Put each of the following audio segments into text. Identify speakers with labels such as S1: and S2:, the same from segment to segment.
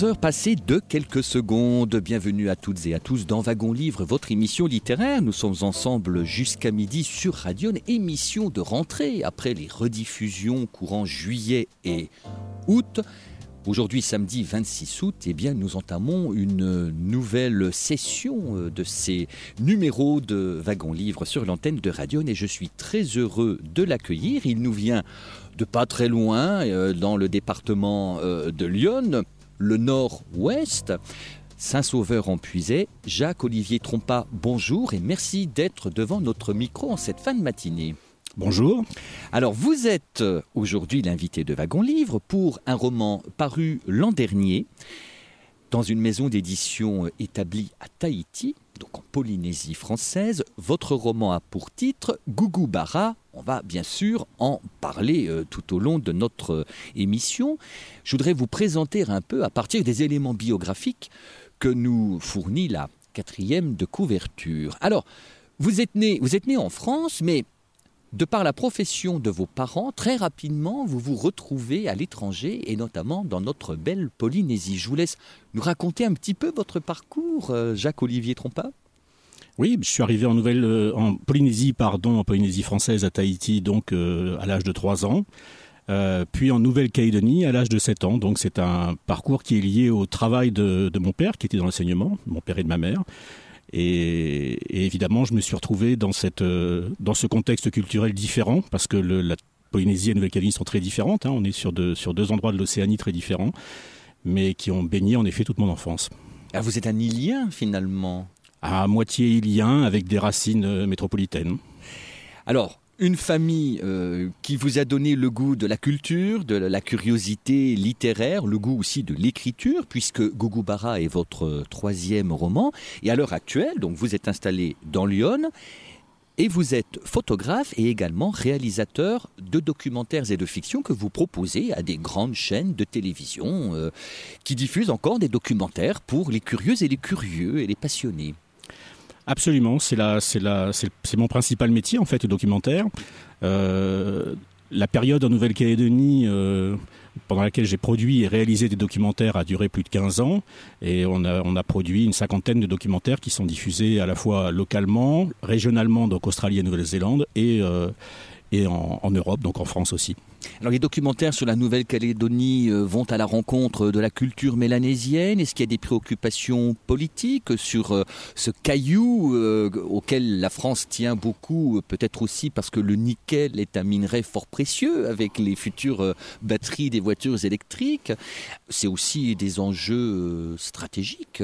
S1: 11 heures passées de quelques secondes. Bienvenue à toutes et à tous dans Wagon Livre, votre émission littéraire. Nous sommes ensemble jusqu'à midi sur Radion, émission de rentrée après les rediffusions courant juillet et août. Aujourd'hui, samedi 26 août, eh bien, nous entamons une nouvelle session euh, de ces numéros de Wagon Livre sur l'antenne de Radion et je suis très heureux de l'accueillir. Il nous vient de pas très loin, euh, dans le département euh, de Lyon le nord-ouest. Saint-Sauveur en Puisay, Jacques-Olivier Trompa, bonjour et merci d'être devant notre micro en cette fin de matinée.
S2: Bonjour.
S1: Alors vous êtes aujourd'hui l'invité de Wagon Livre pour un roman paru l'an dernier dans une maison d'édition établie à Tahiti, donc en Polynésie française. Votre roman a pour titre Gougou Bara. On va bien sûr en parler euh, tout au long de notre euh, émission. Je voudrais vous présenter un peu à partir des éléments biographiques que nous fournit la quatrième de couverture. Alors, vous êtes né, vous êtes né en France, mais de par la profession de vos parents, très rapidement, vous vous retrouvez à l'étranger et notamment dans notre belle Polynésie. Je vous laisse nous raconter un petit peu votre parcours, euh, Jacques-Olivier Trompa.
S2: Oui, je suis arrivé en Nouvelle, euh, Polynésie, pardon, en Polynésie française, à Tahiti, donc euh, à l'âge de 3 ans. Euh, puis en Nouvelle-Calédonie à l'âge de 7 ans. Donc c'est un parcours qui est lié au travail de, mon père qui était dans l'enseignement, mon père et de ma mère. Et, évidemment, je me suis retrouvé dans, cette, dans ce contexte culturel différent parce que la Polynésie et la Nouvelle-Calédonie sont très différentes. Hein. On est sur, de, sur deux endroits de l'Océanie très différents, mais qui ont baigné en effet toute mon enfance.
S1: Ah, vous êtes un Ilien finalement?
S2: À moitié ilien avec des racines euh, métropolitaines.
S1: Alors, une famille euh, qui vous a donné le goût de la culture, de la curiosité littéraire, le goût aussi de l'écriture, puisque Gougoubara est votre troisième roman. Et à l'heure actuelle, donc vous êtes installé dans Lyon. Et vous êtes photographe et également réalisateur de documentaires et de fiction que vous proposez à des grandes chaînes de télévision euh, qui diffusent encore des documentaires pour les curieux et les curieux et les passionnés.
S2: Absolument, c'est mon principal métier en fait, le documentaire. Euh, la période en Nouvelle-Calédonie euh, pendant laquelle j'ai produit et réalisé des documentaires a duré plus de 15 ans et on a, on a produit une cinquantaine de documentaires qui sont diffusés à la fois localement, régionalement, donc Australie et Nouvelle-Zélande et, euh, en Europe, donc en France aussi.
S1: Alors les documentaires sur la Nouvelle-Calédonie euh, vont à la rencontre de la culture mélanésienne. Est-ce qu'il y a des préoccupations politiques sur euh, ce caillou euh, auquel la France tient beaucoup, peut-être aussi parce que le nickel est un minerai fort précieux avec les futures batteries des voitures électriques? C'est aussi des enjeux stratégiques.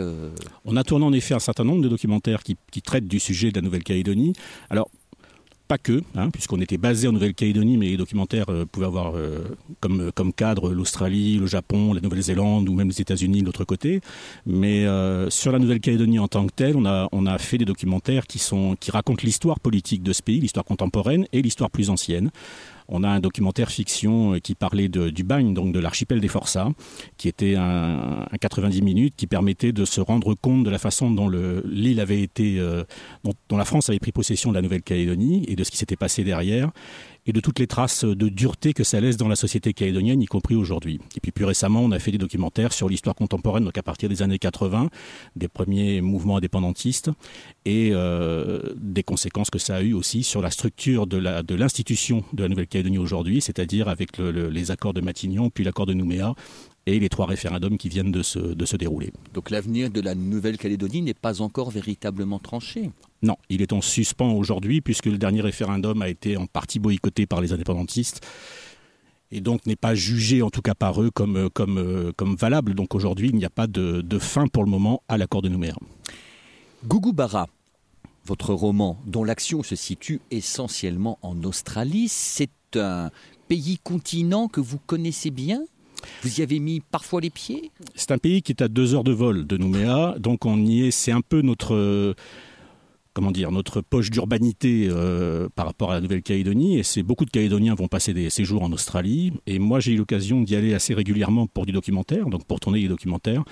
S2: On a tourné en effet un certain nombre de documentaires qui, traitent du sujet de la Nouvelle-Calédonie. Alors pas que, hein, puisqu'on était basé en Nouvelle-Calédonie, mais les documentaires euh, pouvaient avoir euh, comme, comme cadre l'Australie, le Japon, la Nouvelle-Zélande ou même les États-Unis de l'autre côté. Mais euh, sur la Nouvelle-Calédonie en tant que telle, on a, fait des documentaires qui racontent l'histoire politique de ce pays, l'histoire contemporaine et l'histoire plus ancienne. On a un documentaire fiction euh, qui parlait du bagne, donc de l'archipel des Forçats, qui était un, un 90 minutes qui permettait de se rendre compte de la façon dont l'île avait été, euh, dont la France avait pris possession de la Nouvelle-Calédonie et de ce qui s'était passé derrière et de toutes les traces de dureté que ça laisse dans la société calédonienne, y compris aujourd'hui. Et puis plus récemment, on a fait des documentaires sur l'histoire contemporaine, donc à partir des années 80, des premiers mouvements indépendantistes, et euh, des conséquences que ça a eu aussi sur la structure de l'institution de, la Nouvelle-Calédonie aujourd'hui, c'est-à-dire avec le, le, les accords de Matignon, puis l'accord de Nouméa, et les trois référendums qui viennent de se, de se dérouler.
S1: Donc l'avenir de la Nouvelle-Calédonie n'est pas encore véritablement tranché
S2: Non, il est en suspens aujourd'hui puisque le dernier référendum a été en partie boycotté par les indépendantistes et donc n'est pas jugé en tout cas par eux comme, comme, comme valable. Donc aujourd'hui il n'y a pas de, de fin pour le moment à l'accord de Nouméa.
S1: Gougou Bara, votre roman, dont l'action se situe essentiellement en Australie, c'est un pays continent que vous connaissez bien? Vous y avez mis parfois les pieds?
S2: C'est un pays qui est à deux heures de vol de Nouméa, donc on y est. C'est un peu notre comment dire, notre poche d'urbanité euh, par rapport à la Nouvelle-Calédonie. Et c'est beaucoup de Calédoniens vont passer des séjours en Australie. Et moi, j'ai eu l'occasion d'y aller assez régulièrement pour du documentaire, donc pour tourner des documentaires,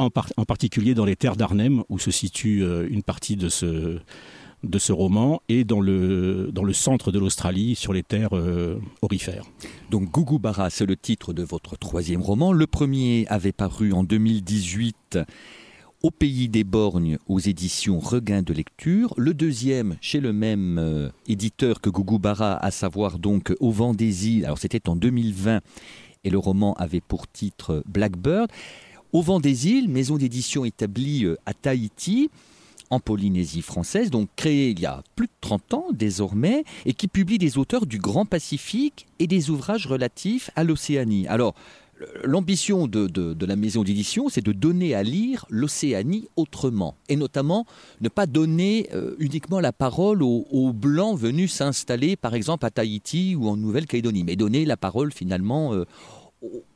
S2: en, particulier dans les terres d'Arnhem, où se situe euh, une partie de ce de ce roman et dans le, dans le centre de l'Australie, sur les terres euh, orifères.
S1: Donc Gougoubara, c'est le titre de votre troisième roman. Le premier avait paru en 2018 au pays des borgnes aux éditions Regain de lecture, le deuxième chez le même euh, éditeur que Gougou Bara, à savoir donc Au vent des îles. Alors c'était en 2020 et le roman avait pour titre Blackbird. Au vent des îles, maison d'édition établie euh, à Tahiti en Polynésie française, donc créée il y a plus de 30 ans désormais, et qui publie des auteurs du Grand Pacifique et des ouvrages relatifs à l'Océanie. Alors, L'ambition de, la maison d'édition, c'est de donner à lire l'Océanie autrement, et notamment ne pas donner euh, uniquement la parole aux, blancs venus s'installer, par exemple à Tahiti ou en Nouvelle-Calédonie, mais donner la parole finalement euh,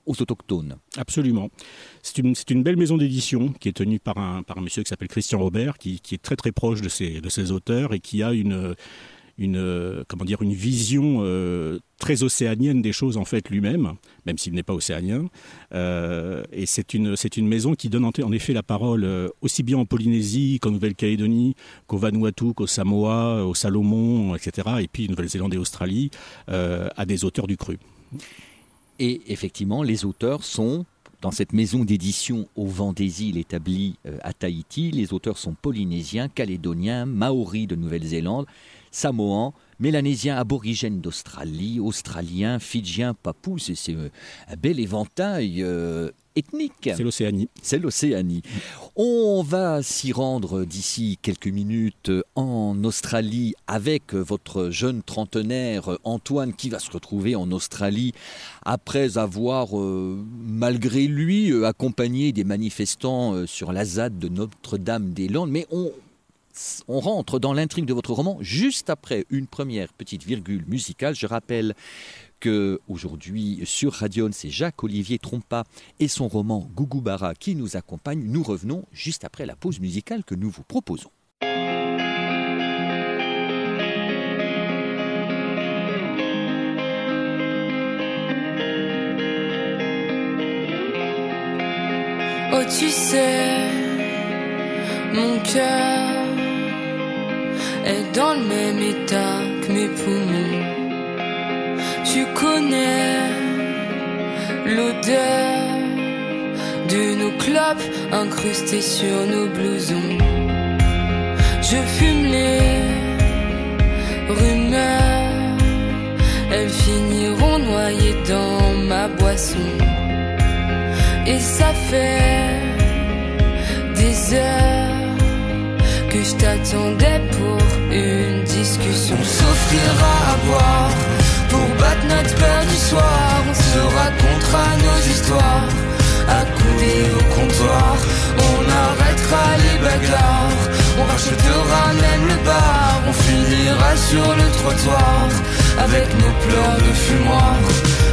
S1: aux, autochtones.
S2: Absolument. C'est une, belle maison d'édition qui est tenue par un, monsieur qui s'appelle Christian Robert, qui, est très très proche de ses, auteurs et qui a une euh, vision euh, très océanienne des choses en fait lui-même, même s'il n'est pas océanien. Euh, et c'est une maison qui donne en, effet la parole aussi bien en Polynésie qu'en Nouvelle-Calédonie, qu'au Vanuatu, qu'au Samoa, au Salomon, etc. Et puis Nouvelle-Zélande et Australie à des auteurs du cru.
S1: Et effectivement, les auteurs sont dans cette maison d'édition au vent des îles établie à Tahiti, les auteurs sont polynésiens, calédoniens, maoris de Nouvelle-Zélande, samoans, mélanésiens aborigènes d'Australie, australiens, fidjiens, papous. C'est un bel éventail euh, ethnique.
S2: C'est l'Océanie.
S1: C'est l'Océanie. On va s'y rendre d'ici quelques minutes en Australie avec votre jeune trentenaire Antoine qui va se retrouver en Australie après avoir, euh, malgré lui, euh, accompagné des manifestants sur la ZAD de Notre-Dame-des-Landes. Mais on, on rentre dans l'intrigue de votre roman juste après une première petite virgule musicale. Je rappelle que aujourd'hui sur Radion, c'est Jacques-Olivier Trompa et son roman Gougoubara qui nous accompagnent. Nous revenons juste après la pause musicale que nous vous proposons.
S3: Oh tu sais, mon cœur est dans le même état que mes poumons. Tu connais l'odeur de nos clopes incrustées sur nos blousons. Je fume les rumeurs, elles finiront noyées dans ma boisson. Et ça fait des heures que je t'attendais pour une discussion. On s'offrira à boire pour battre notre peur du soir. On se racontera nos histoires, accoudés au comptoir. On arrêtera les bagarres, on rachètera même le bar. On finira sur le trottoir avec nos pleurs de fumoir,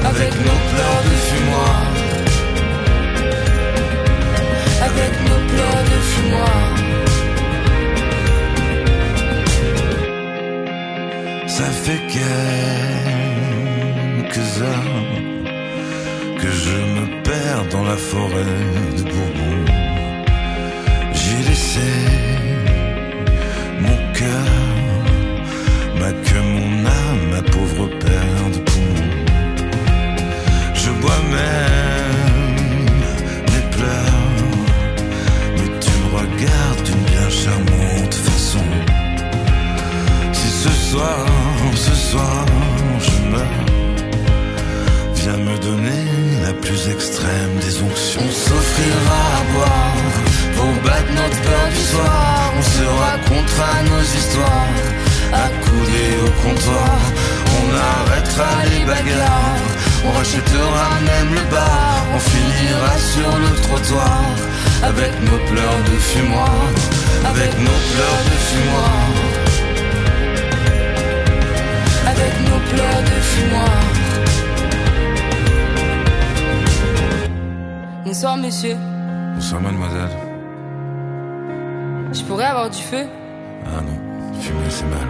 S3: avec nos pleurs de fumoir. Avec nos pleurs de fumoir.
S4: Ça fait quelques heures que je me perds dans la forêt de Bourbon. J'ai laissé mon cœur, ma queue, mon âme, ma pauvre père de poumon.
S3: Monsieur,
S4: Bonsoir mademoiselle.
S3: je pourrais avoir du feu?
S4: Ah non, fumer c'est mal.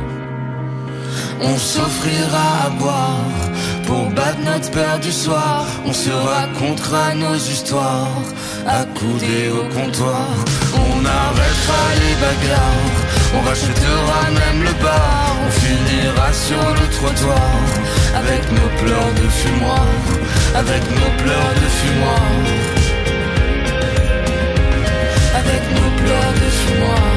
S4: On s'offrira à boire pour battre notre peur du soir. On se racontera nos histoires accoudés au comptoir. On arrêtera les bagarres, on rachètera même le bar. On finira sur le trottoir avec nos pleurs de fumoir, avec nos pleurs de fumoir,
S3: avec nos pleurs de fumoir.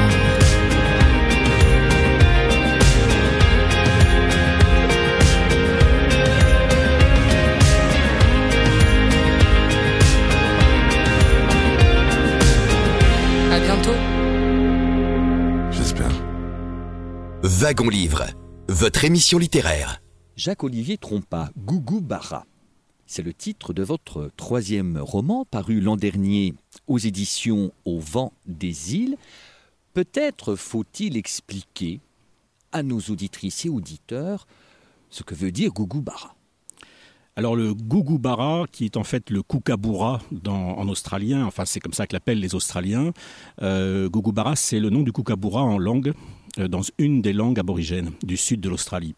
S3: À bientôt.
S4: j'espère.
S5: Wagon Livre, votre émission littéraire.
S1: Jacques-Olivier Trompa, Gougou Bara. C'est le titre de votre troisième roman paru l'an dernier aux éditions Au vent des îles. Peut-être faut-il expliquer à nos auditrices et auditeurs ce que veut dire Gougou Bara.
S2: Alors le Gugubara, qui est en fait le Kookaburra en australien, enfin c'est comme ça que l'appellent les Australiens, euh, Gugubara c'est le nom du Kookaburra en langue, dans une des langues aborigènes du sud de l'Australie.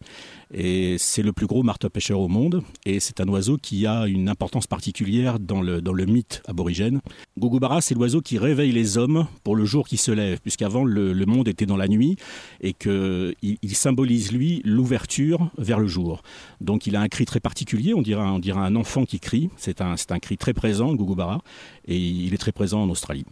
S2: Et c'est le plus gros marteau-pêcheur au monde, et c'est un oiseau qui a une importance particulière dans le, dans le mythe aborigène. Gugubara c'est l'oiseau qui réveille les hommes pour le jour qui se lève, puisqu'avant le, le monde était dans la nuit, et qu'il il symbolise lui l'ouverture vers le jour. Donc il a un cri très particulier, on dirait, on dirait un enfant qui crie. C'est un, un cri très présent, Gugubara, et il est très présent en Australie.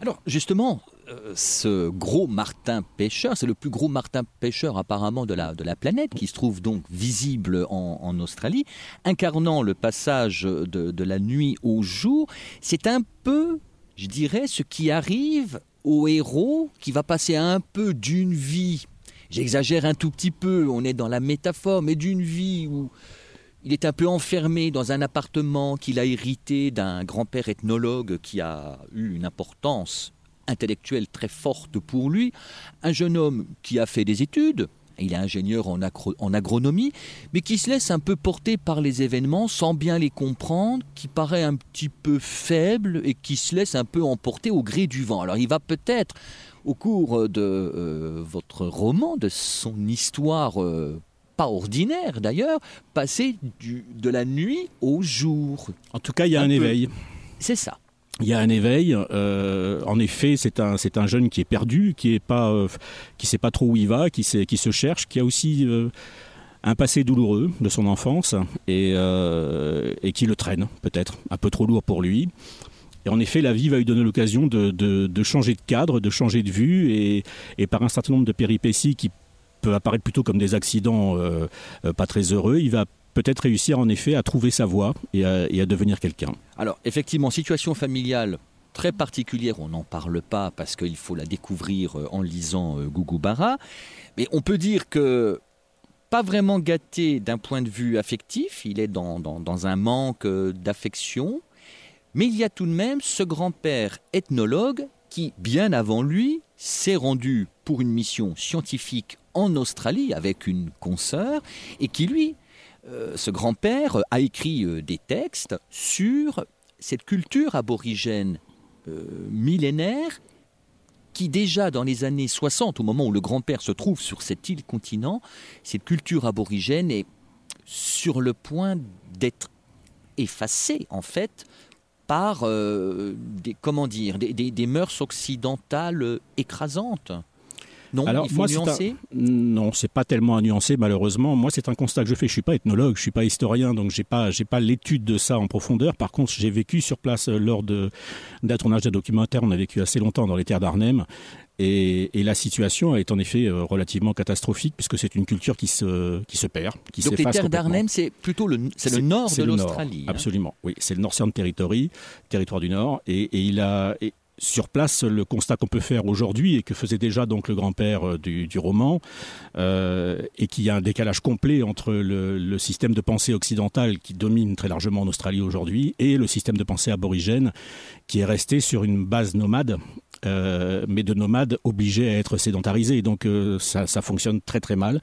S1: Alors justement, euh, ce gros martin pêcheur, c'est le plus gros martin pêcheur apparemment de la, de la planète, qui se trouve donc visible en, en Australie, incarnant le passage de, de la nuit au jour. C'est un peu, je dirais, ce qui arrive au héros qui va passer un peu d'une vie, j'exagère un tout petit peu, on est dans la métaphore, mais d'une vie où il est un peu enfermé dans un appartement qu'il a hérité d'un grand-père ethnologue qui a eu une importance intellectuelle très forte pour lui. Un jeune homme qui a fait des études, il est ingénieur en, agronomie, mais qui se laisse un peu porter par les événements sans bien les comprendre, qui paraît un petit peu faible et qui se laisse un peu emporter au gré du vent. Alors il va peut-être, au cours de euh, votre roman, de son histoire euh, pas ordinaire d'ailleurs, passer du, de la nuit au jour.
S2: En tout cas, il y a
S1: Un
S2: éveil.
S1: C'est ça.
S2: Il y a un éveil. euh, en effet, c'est un, c'est un jeune qui est perdu, qui est euh, sait pas trop où il va, qui, se cherche, qui a aussi euh, un passé douloureux de son enfance et, et qui le traîne peut-être un peu trop lourd pour lui. Et en effet, la vie va lui donner l'occasion de, de- changer de cadre, de changer de vue, et, et par un certain nombre de péripéties qui peuvent apparaître plutôt comme des accidents pas très heureux, il va peut-être réussir en effet à trouver sa voie et à, devenir quelqu'un.
S1: Alors, effectivement, situation familiale très particulière, on n'en parle pas parce qu'il faut la découvrir euh, en lisant euh, Gougou Bara. Mais on peut dire que pas vraiment gâté d'un point de vue affectif, il est dans, dans- dans un manque euh, d'affection. Mais il y a tout de même ce grand-père ethnologue qui, bien avant lui, s'est rendu pour une mission scientifique en Australie avec une consoeur et qui, lui, ce grand-père euh, a écrit euh, des textes sur cette culture aborigène euh, millénaire qui déjà dans les années 60, au moment où le grand-père se trouve sur cette île continent, cette culture aborigène est sur le point d'être effacée en fait par euh, des comment dire des, des- des mœurs occidentales euh, écrasantes. Non,
S2: Alors,
S1: il faut
S2: moi, un-. Non, c'est pas tellement à nuancer malheureusement. Moi, c'est un constat que je fais. Je suis pas ethnologue, je suis pas historien, donc j'ai pas j'ai pas l'étude de ça en profondeur. Par contre, j'ai vécu sur place euh, lors de d'un tournage d'un documentaire. On a vécu assez longtemps dans les terres d'Arnhem. Et, et la situation est en effet euh, relativement catastrophique puisque c'est une culture qui se, qui se perd, qui
S1: Donc les terres d'Arnhem, c'est plutôt le, c'est le nord de l'Australie. hein.
S2: Absolument, oui. C'est le Northern Territory, territoire du Nord. Et, et il a, et sur place, le constat qu'on peut faire aujourd'hui et que faisait déjà donc le grand-père euh, du, roman, euh, et qu'il y a un décalage complet entre le, système de pensée occidental qui domine très largement en Australie aujourd'hui et le système de pensée aborigène qui est resté sur une base nomade, euh, mais de nomades obligés à être sédentarisés. Donc ça, fonctionne très très mal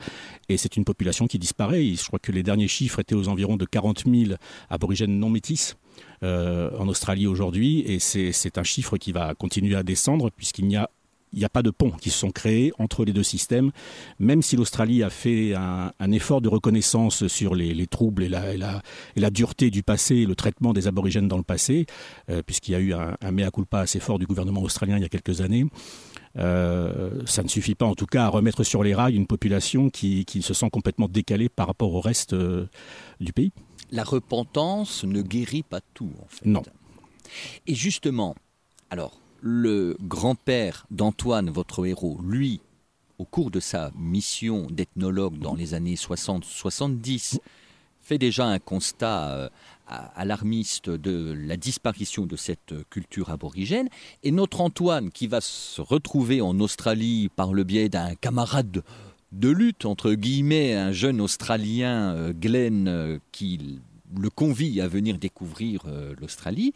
S2: et c'est une population qui disparaît. Je crois que les derniers chiffres étaient aux environs de 40 000 aborigènes non métis en Australie aujourd'hui et c'est un chiffre qui va continuer à descendre puisqu'il n'y a pas de ponts qui se sont créés entre les deux systèmes, même si l'Australie a fait un, effort de reconnaissance sur les, les troubles et la, et, la, et la, dureté du passé le traitement des aborigènes dans le passé, euh, puisqu'il y a eu un, mea culpa assez fort du gouvernement australien il y a quelques années. Euh, ça ne suffit pas en tout cas à remettre sur les rails une population qui, se sent complètement décalée par rapport au reste euh, du pays
S1: la repentance ne guérit pas tout. En fait.
S2: Non.
S1: Et justement, alors, le grand-père d'Antoine, votre héros, lui, au cours de sa mission d'ethnologue dans les années 60-70, fait déjà un constat euh, alarmiste de la disparition de cette culture aborigène. Et notre Antoine, qui va se retrouver en Australie par le biais d'un camarade de lutte entre guillemets un jeune australien euh, Glenn euh, qui le convie à venir découvrir euh, l'Australie.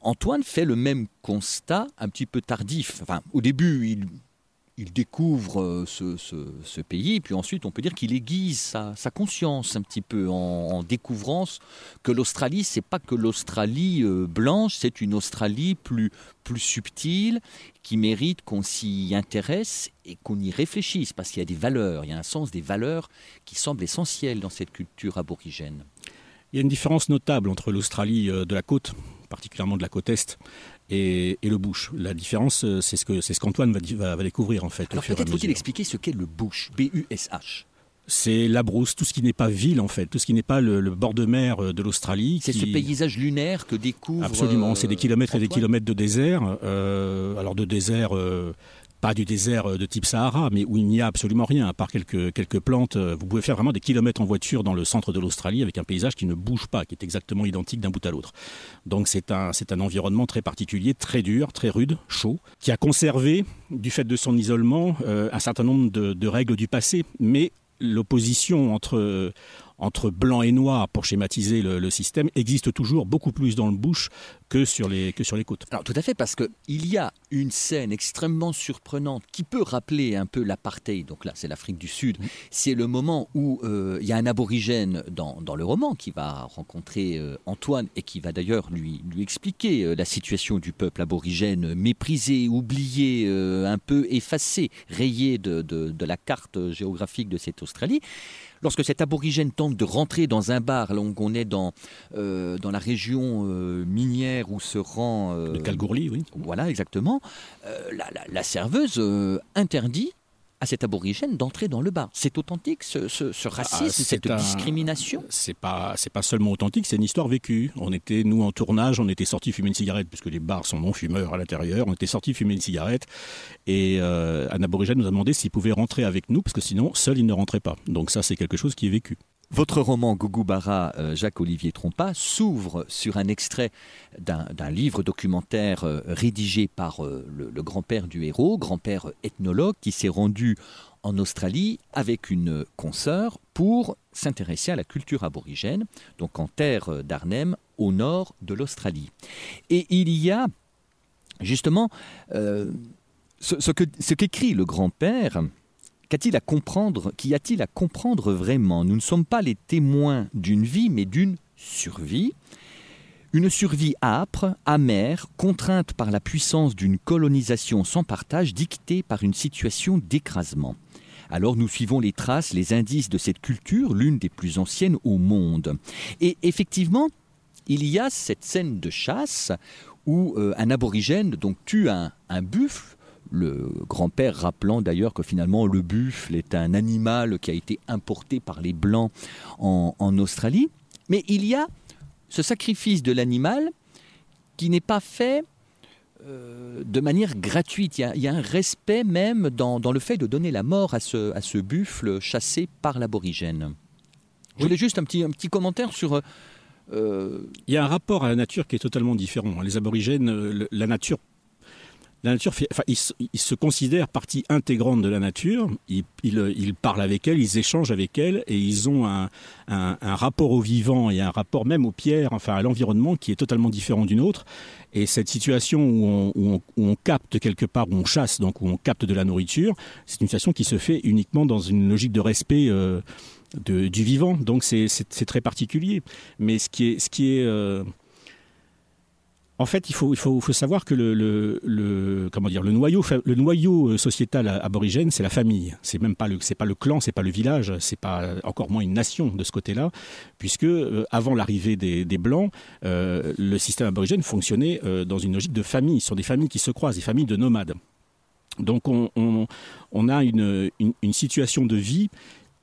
S1: Antoine fait le même constat un petit peu tardif. Enfin au début il il découvre euh, ce, ce, ce pays puis ensuite on peut dire qu'il aiguise sa, conscience un petit peu en, en découvrant que l'Australie c'est pas que l'Australie euh, blanche c'est une Australie plus plus subtile qui mérite qu'on s'y intéresse et qu'on y réfléchisse parce qu'il y a des valeurs il y a un sens des valeurs qui semble essentiel dans cette culture aborigène.
S2: Il y a une différence notable entre l'Australie euh, de la côte particulièrement de la côte est et, et le bush. La différence, euh, c'est ce que c'est ce qu'Antoine va, va, va découvrir en fait.
S1: Peut-être faut-il expliquer ce qu'est le bush, B-U-S-H.
S2: C'est la brousse, tout ce qui n'est pas ville en fait, tout ce qui n'est pas le, le bord de mer euh, de l'Australie.
S1: C'est qui... ce paysage lunaire que découvre.
S2: Absolument, euh, c'est des kilomètres Antoine. et des kilomètres de désert. Euh, alors de désert. Euh, pas du désert de type Sahara, mais où il n'y a absolument rien, à part quelques, quelques plantes. Vous pouvez faire vraiment des kilomètres en voiture dans le centre de l'Australie avec un paysage qui ne bouge pas, qui est exactement identique d'un bout à l'autre. Donc c'est un, un environnement très particulier, très dur, très rude, chaud, qui a conservé, du fait de son isolement, euh, un certain nombre de règles du passé, mais l'opposition entre entre blanc et noir pour schématiser le, le système existe toujours beaucoup plus dans le bush que sur les que sur les côtes.
S1: Alors tout à fait parce que il y a une scène extrêmement surprenante qui peut rappeler un peu l'apartheid. Donc là c'est l'afrique du sud. Mmh. c'est le moment où euh, il ya un aborigène dans, dans le roman qui va rencontrer euh, antoine et qui va d'ailleurs lui lui expliquer euh, la situation du peuple aborigène méprisé oublié un peu effacé rayé de, de, de la carte géographique de cette australie lorsque cet aborigène tente de rentrer dans un bar là on est dans euh, dans la région euh, minière où se rend
S2: euh, le calgourli oui.
S1: Voilà exactement. La, la, la serveuse interdit à cet aborigène d'entrer dans le bar. C'est authentique ce, ce, ce racisme, ah, cette un... discrimination?
S2: C'est pas, pas seulement authentique, c'est une histoire vécue. On était, nous, en tournage, on était sortis fumer une cigarette, puisque les bars sont non-fumeurs à l'intérieur. On était sortis fumer une cigarette et euh, un aborigène nous a demandé s'il pouvait rentrer avec nous, parce que sinon, seul, il ne rentrait pas. Donc ça, c'est quelque chose qui est vécu.
S1: Votre roman Gougoubara, euh, Jacques-Olivier Trompa, s'ouvre sur un extrait d'un livre documentaire euh, rédigé par euh, le, grand-père du héros, grand-père ethnologue, qui s'est rendu en Australie avec une consoeur pour s'intéresser à la culture aborigène, donc en terre d'Arnhem, au nord de l'Australie. Et il y a justement ce, qu'écrit qu le grand-père, Qu'a-t-il à comprendre Qu'y a-t-il à comprendre vraiment? Nous ne sommes pas les témoins d'une vie, mais d'une survie. Une survie âpre, amère, contrainte par la puissance d'une colonisation sans partage dictée par une situation d'écrasement. Alors nous suivons les traces, les indices de cette culture, l'une des plus anciennes au monde. Et effectivement, il y a cette scène de chasse où euh, un aborigène tue un buffle le grand-père rappelant d'ailleurs que finalement le buffle est un animal qui a été importé par les blancs en, en australie. Mais il y a ce sacrifice de l'animal qui n'est pas fait euh, de manière gratuite. Il y, a, il y a un respect même dans, dans le fait de donner la mort à ce, à ce buffle chassé par l'aborigène. Je voulais juste un petit, un petit commentaire sur
S2: euh... il y a un rapport à la nature qui est totalement différent. Les aborigènes la nature la nature, fait, enfin, ils, se- considèrent partie intégrante de la nature. Ils, parlent avec elle, ils échangent avec elle, et ils ont un, rapport au vivant et un rapport même aux pierres, enfin à l'environnement, qui est totalement différent d'une autre. Et cette situation où on, capte quelque part, où on chasse, donc où on capte de la nourriture, c'est une situation qui se fait uniquement dans une logique de respect. euh, du vivant, donc c'est très particulier. Mais ce qui est, ce qui est euh, en fait, il faut, savoir que le, noyau, euh, sociétal aborigène, c'est la famille. C'est même pas le, pas le clan, c'est pas le village, c'est pas encore moins une nation de ce côté-là, puisque euh, avant l'arrivée des, blancs, euh, le système aborigène fonctionnait dans une logique de famille, sur des familles qui se croisent, des familles de nomades. Donc on, a une situation de vie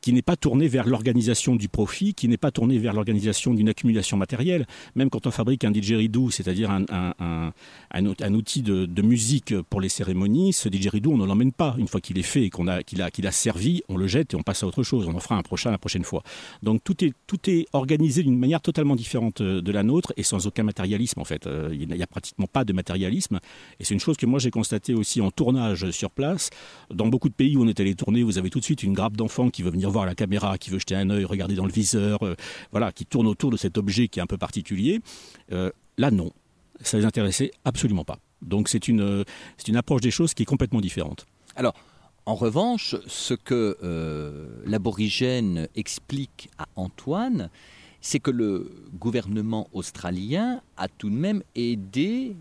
S2: qui n'est pas tournée vers l'organisation du profit, qui n'est pas tournée vers l'organisation d'une accumulation matérielle. Même quand on fabrique un didgeridoo, c'est-à-dire un, un, un, un out- un outil de, musique pour les cérémonies, ce didgeridoo, on ne l'emmène pas. Une fois qu'il est fait et qu'on a, qu'il a, qu'il a servi, on le jette et on passe à autre chose. On en fera un prochain la prochaine fois. Donc tout est, tout est organisé d'une manière totalement différente euh, de la nôtre et sans aucun matérialisme en fait. Euh, Il n'y a pratiquement pas de matérialisme. Et c'est une chose que moi j'ai constaté aussi en tournage sur place. Dans beaucoup de pays où on est allé tourner, vous avez tout de suite une grappe d'enfants qui veut venir voir la caméra, qui veut jeter un œil, regarder dans le viseur, euh, voilà, qui tourne autour de cet objet qui est un peu particulier. Euh, là, non, ça les intéressait absolument pas. Donc c'est une, euh, c'est une approche des choses qui est complètement différente.
S1: Alors, en revanche, ce que l'aborigène explique à Antoine, c'est que le gouvernement australien a tout de même aidé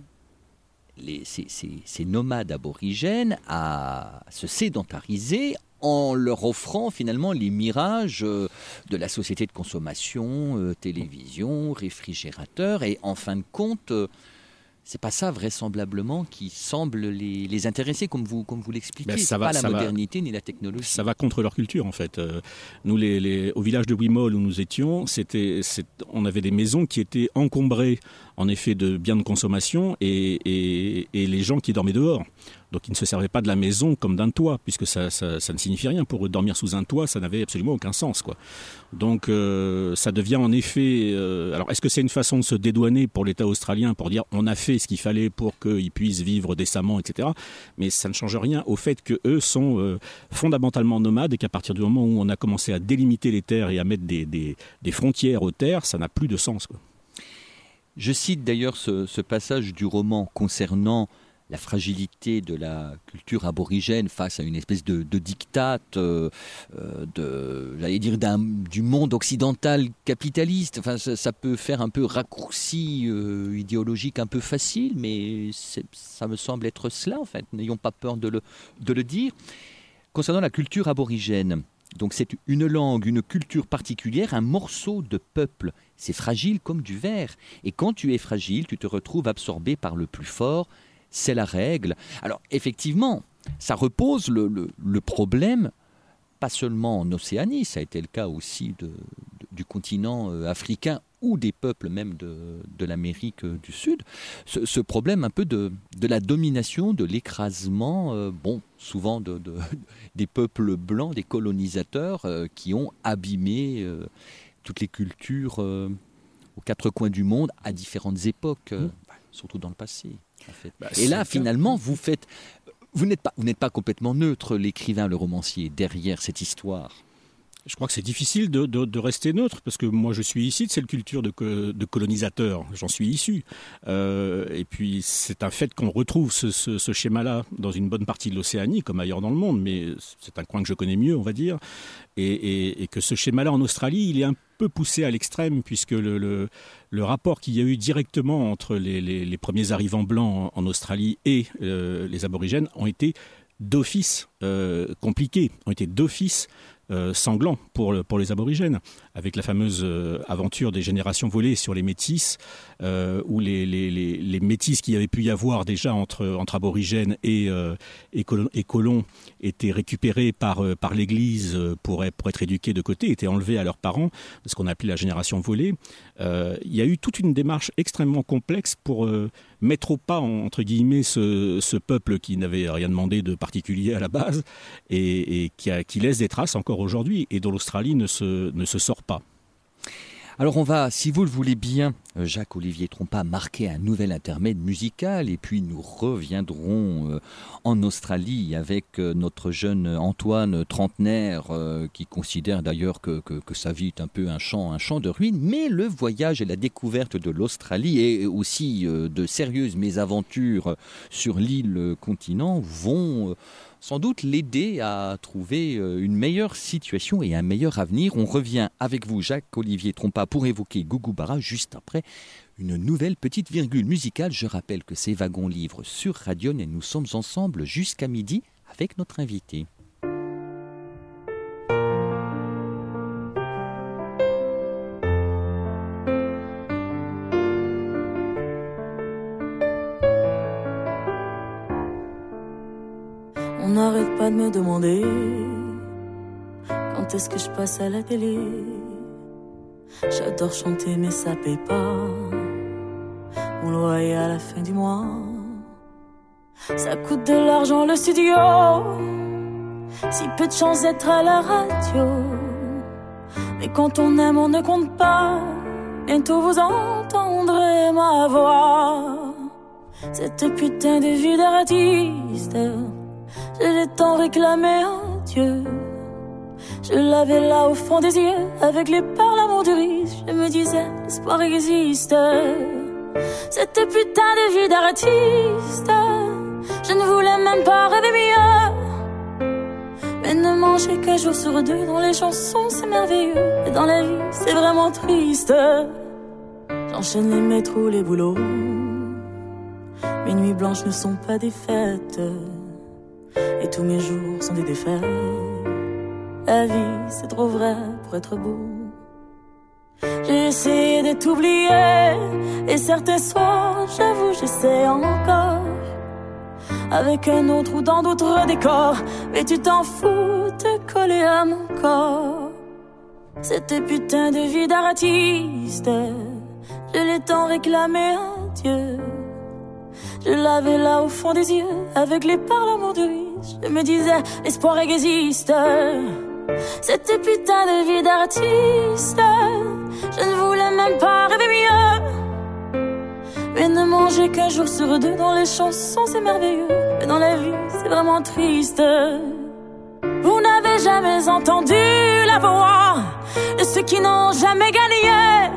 S1: les- ces, ces- ces nomades aborigènes à se sédentariser en leur offrant finalement les mirages euh, de la société de consommation, euh, télévision, réfrigérateur, et en fin de compte, euh, c'est pas ça vraisemblablement qui semble les, les intéresser, comme vous, comme vous l'expliquez.
S2: Ben, ça va-
S1: pas la
S2: ça va-
S1: modernité ni la technologie.
S2: Ça va contre leur culture en fait. Nous, les, les- au village de Wimol où nous étions, c'était, on avait des maisons qui étaient encombrées en effet de biens de consommation et, et- et les gens qui dormaient dehors. Donc ils ne se servaient pas de la maison comme d'un toit, puisque ça, ça- ne signifie rien. Pour eux, dormir sous un toit, ça n'avait absolument aucun sens. Quoi. Donc euh, ça devient en effet... euh, alors est-ce que c'est une façon de se dédouaner pour l'État australien, pour dire on a fait ce qu'il fallait pour qu'ils puissent vivre décemment, etc. Mais ça ne change rien au fait que eux sont euh, fondamentalement nomades et qu'à partir du moment où on a commencé à délimiter les terres et à mettre des, des- frontières aux terres, ça n'a plus de sens.
S1: Je cite d'ailleurs ce passage du roman concernant la fragilité de la culture aborigène face à une espèce de, de euh, euh, de, j'allais dire, du monde occidental capitaliste. Enfin, ça, peut faire un peu raccourci euh, idéologique un peu facile, mais ça me semble être cela en fait. N'ayons pas peur de le, de le dire. Concernant la culture aborigène, donc c'est une langue, une culture particulière, un morceau de peuple. C'est fragile comme du verre. Et quand tu es fragile, tu te retrouves absorbé par le plus fort. C'est la règle. Alors effectivement, ça repose le, le- le problème, pas seulement en Océanie, ça a été le cas aussi de- de- du continent euh, africain ou des peuples même de, de l'Amérique euh, du Sud, ce, ce problème un peu de, de la domination, de l'écrasement, euh, bon, souvent de, de- des peuples blancs, des colonisateurs euh, qui ont abîmé euh, toutes les cultures aux quatre coins du monde à différentes époques, bah, surtout dans le passé. En fait.
S2: Bah,
S1: Et là, finalement, vous faites, vous n'êtes pas, vous n'êtes pas complètement neutre, l'écrivain, le romancier, derrière cette histoire.
S2: Je crois que c'est difficile de, de- de rester neutre parce que moi je suis ici de cette culture de, de colonisateur, j'en suis issu. Euh, et puis c'est un fait qu'on retrouve ce, ce- ce schéma-là dans une bonne partie de l'Océanie comme ailleurs dans le monde, mais c'est un coin que je connais mieux, on va dire. Et, et- et que ce schéma-là en Australie, il est un peu poussé à l'extrême puisque le, le- le rapport qu'il y a eu directement entre les, premiers arrivants blancs en, Australie et euh, les aborigènes ont été d'office euh, compliqués, ont été d'office euh, sanglants pour les aborigènes, avec la fameuse euh, aventure des générations volées sur les métis, euh, où les, les, métis qu'il y avait pu y avoir déjà entre, aborigènes et, euh, et, colons, étaient récupérés par, l'Église pour, être- éduqués de côté, étaient enlevés à leurs parents, ce qu'on appelait la génération volée. Il y a eu toute une démarche extrêmement complexe pour mettre au pas, en- entre guillemets, ce, peuple qui n'avait rien demandé de particulier à la base et, qui, qui laisse des traces encore aujourd'hui et dont l'Australie ne se, ne se sort
S1: Alors on va, si vous le voulez bien, euh, Jacques-Olivier Trompa, marquer un nouvel intermède musical et puis nous reviendrons euh, en Australie avec euh, notre jeune Antoine trentenaire qui considère d'ailleurs que, que, sa vie est un peu un champ, un champ de ruines, mais le voyage et la découverte de l'Australie et aussi de sérieuses mésaventures sur l'île continent vont sans doute l'aider à trouver euh, une meilleure situation et un meilleur avenir. On revient avec vous, Jacques-Olivier Trompa, pour évoquer Bara juste après une nouvelle petite virgule musicale. Je rappelle que c'est Wagon Livre sur Radion et nous sommes ensemble jusqu'à midi avec notre invité.
S6: Pas de me demander quand est-ce que je passe à la télé. J'adore chanter, mais ça paye pas. Mon loyer à la fin du mois. Ça coûte de l'argent le studio. Si peu de chance d'être à la radio. Mais quand on aime, on ne compte pas. Bientôt vous entendrez ma voix. Cette putain de vie d'artiste je l'ai tant réclamé à Dieu. Je l'avais là au fond des yeux, avec les parlements du risque. Je me disais, l'espoir existe. Cette putain de vie d'artiste, je ne voulais même pas rêver mieux. Mais ne manger qu'un jour sur deux dans les chansons, c'est merveilleux. Et dans la vie, c'est vraiment triste. J'enchaîne les métros, les boulots. Mes nuits blanches ne sont pas des fêtes et tous mes jours sont des défaites. La vie, c'est trop vrai pour être beau. J'ai essayé de t'oublier, et certains soirs, j'avoue, j'essaie encore. Avec un autre ou dans d'autres décors, mais tu t'en fous, te coller à mon corps. Cette putain de vie d'artiste, je l'ai tant réclamé à Dieu. Je l'avais là au fond des yeux, avec les parlements de lui. Je me disais, l'espoir existe. Cette putain de vie d'artiste, je ne voulais même pas rêver mieux. Mais ne manger qu'un jour sur deux dans les chansons, c'est merveilleux. Mais dans la vie, c'est vraiment triste. Vous n'avez jamais entendu la voix de ceux qui n'ont jamais gagné.